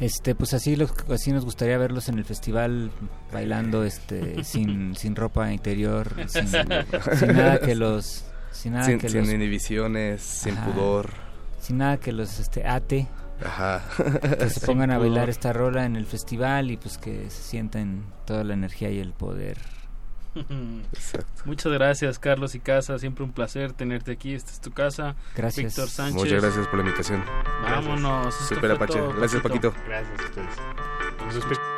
Este, pues así, los, así nos gustaría verlos en el festival bailando, este, sin, sin ropa interior, sin, sin nada que los, sin nada sin, que sin los, inhibiciones sin Ajá. pudor sin nada que los, este, ate, ajá que se Sin pongan a bailar pudor. esta rola en el festival y pues que se sientan toda la energía y el poder. Exacto. Muchas gracias, Carlos y Casa. Siempre un placer tenerte aquí. Esta es tu casa. Gracias. Víctor Sánchez. muchas gracias por la invitación Vámonos. Super Apache. Gracias, Paquito. Gracias a ustedes.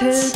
his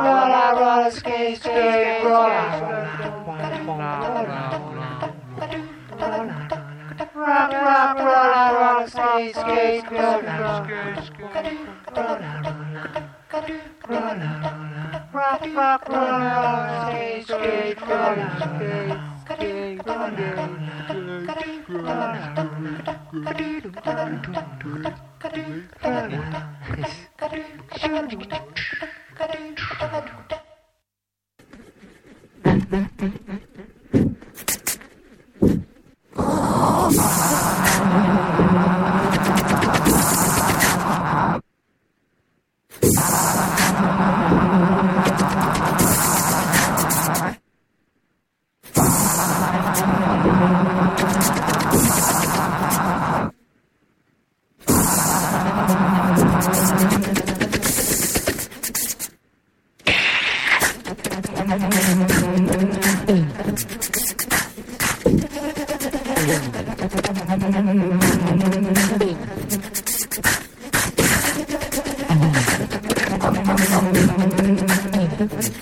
Roller, roller, skate, skate, roller rock, rock, roll, roll, roll, skate, skate, roll, roll, rock, rock, roll, roll, skate, skate, roll, roll, skate, roll, roll, roll, roll, roll, roll, Ah! motherfucker.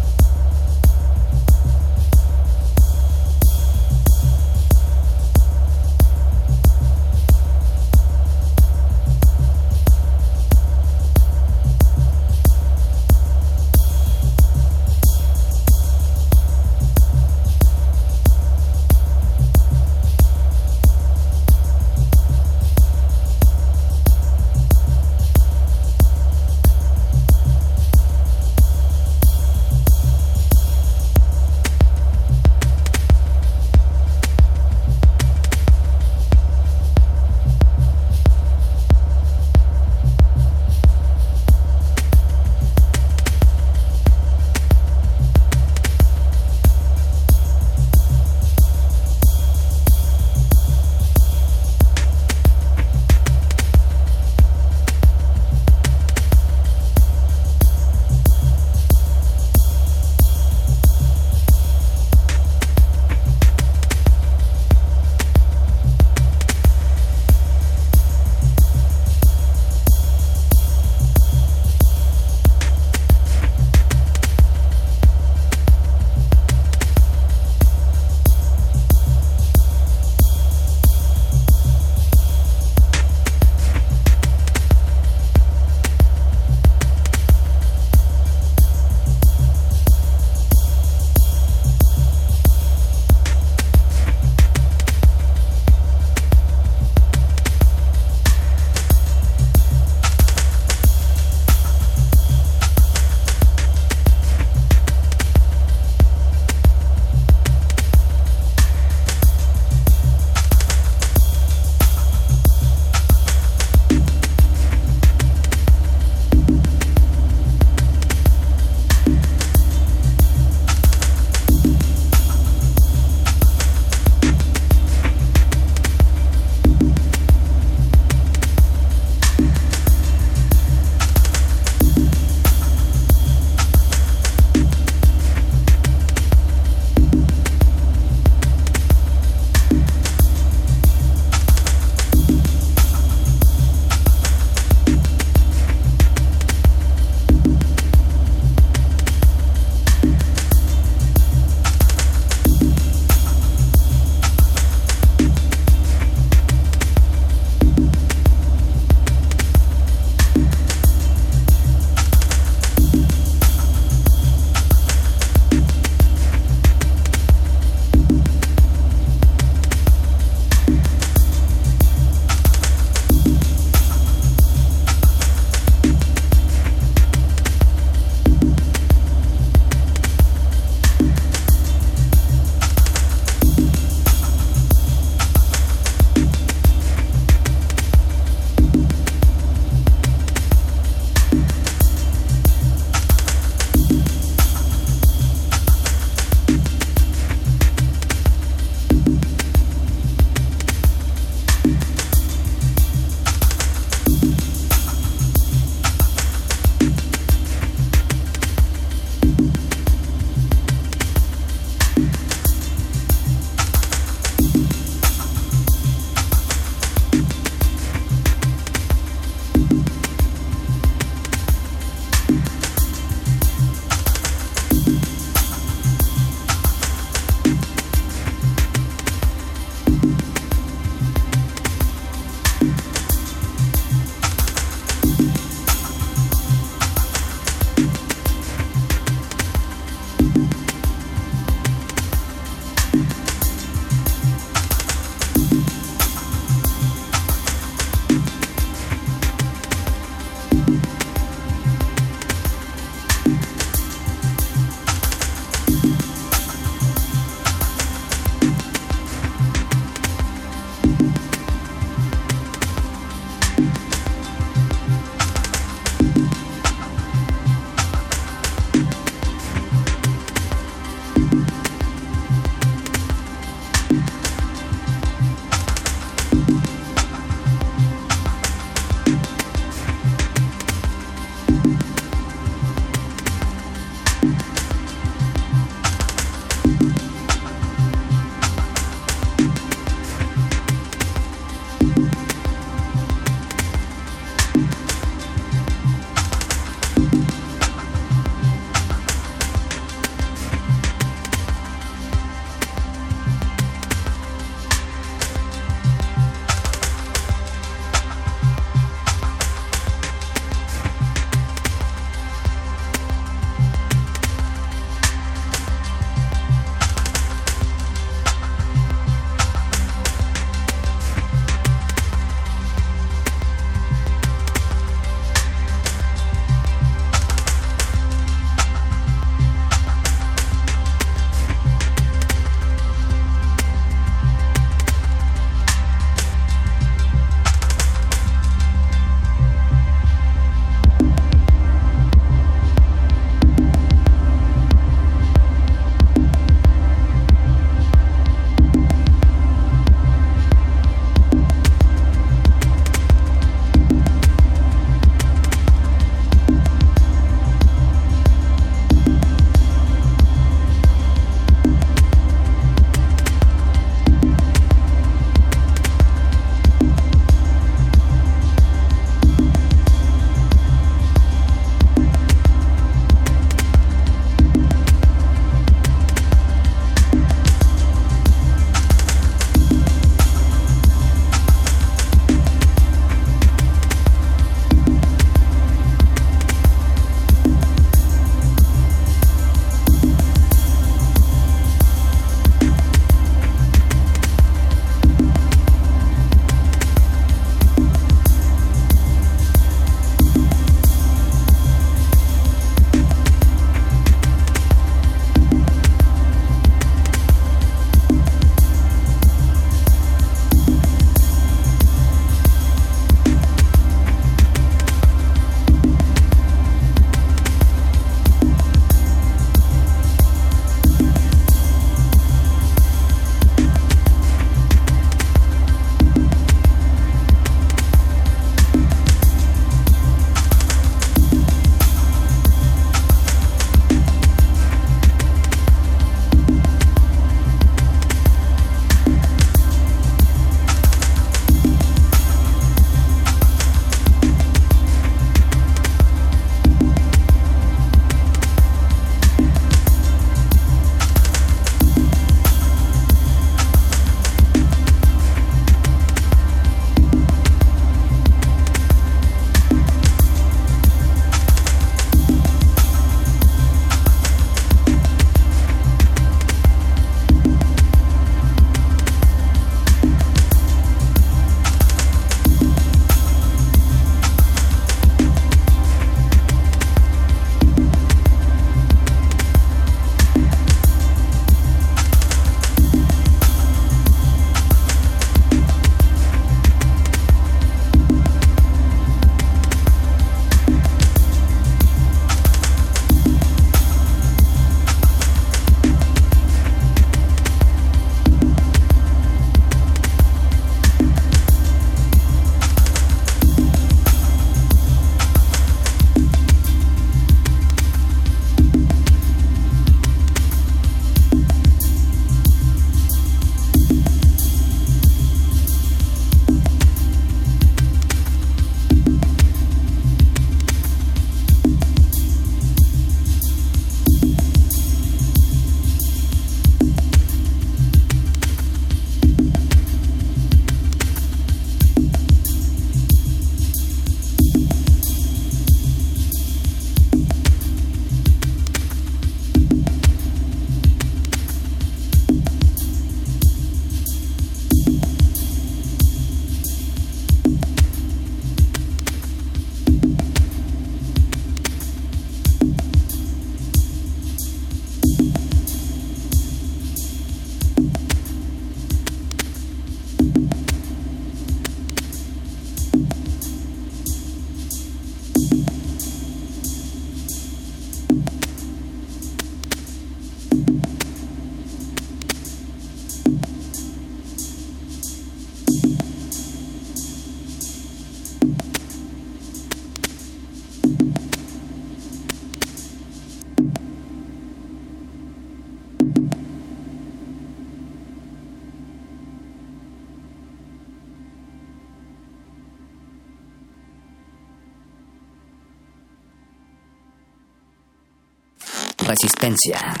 Resistencia.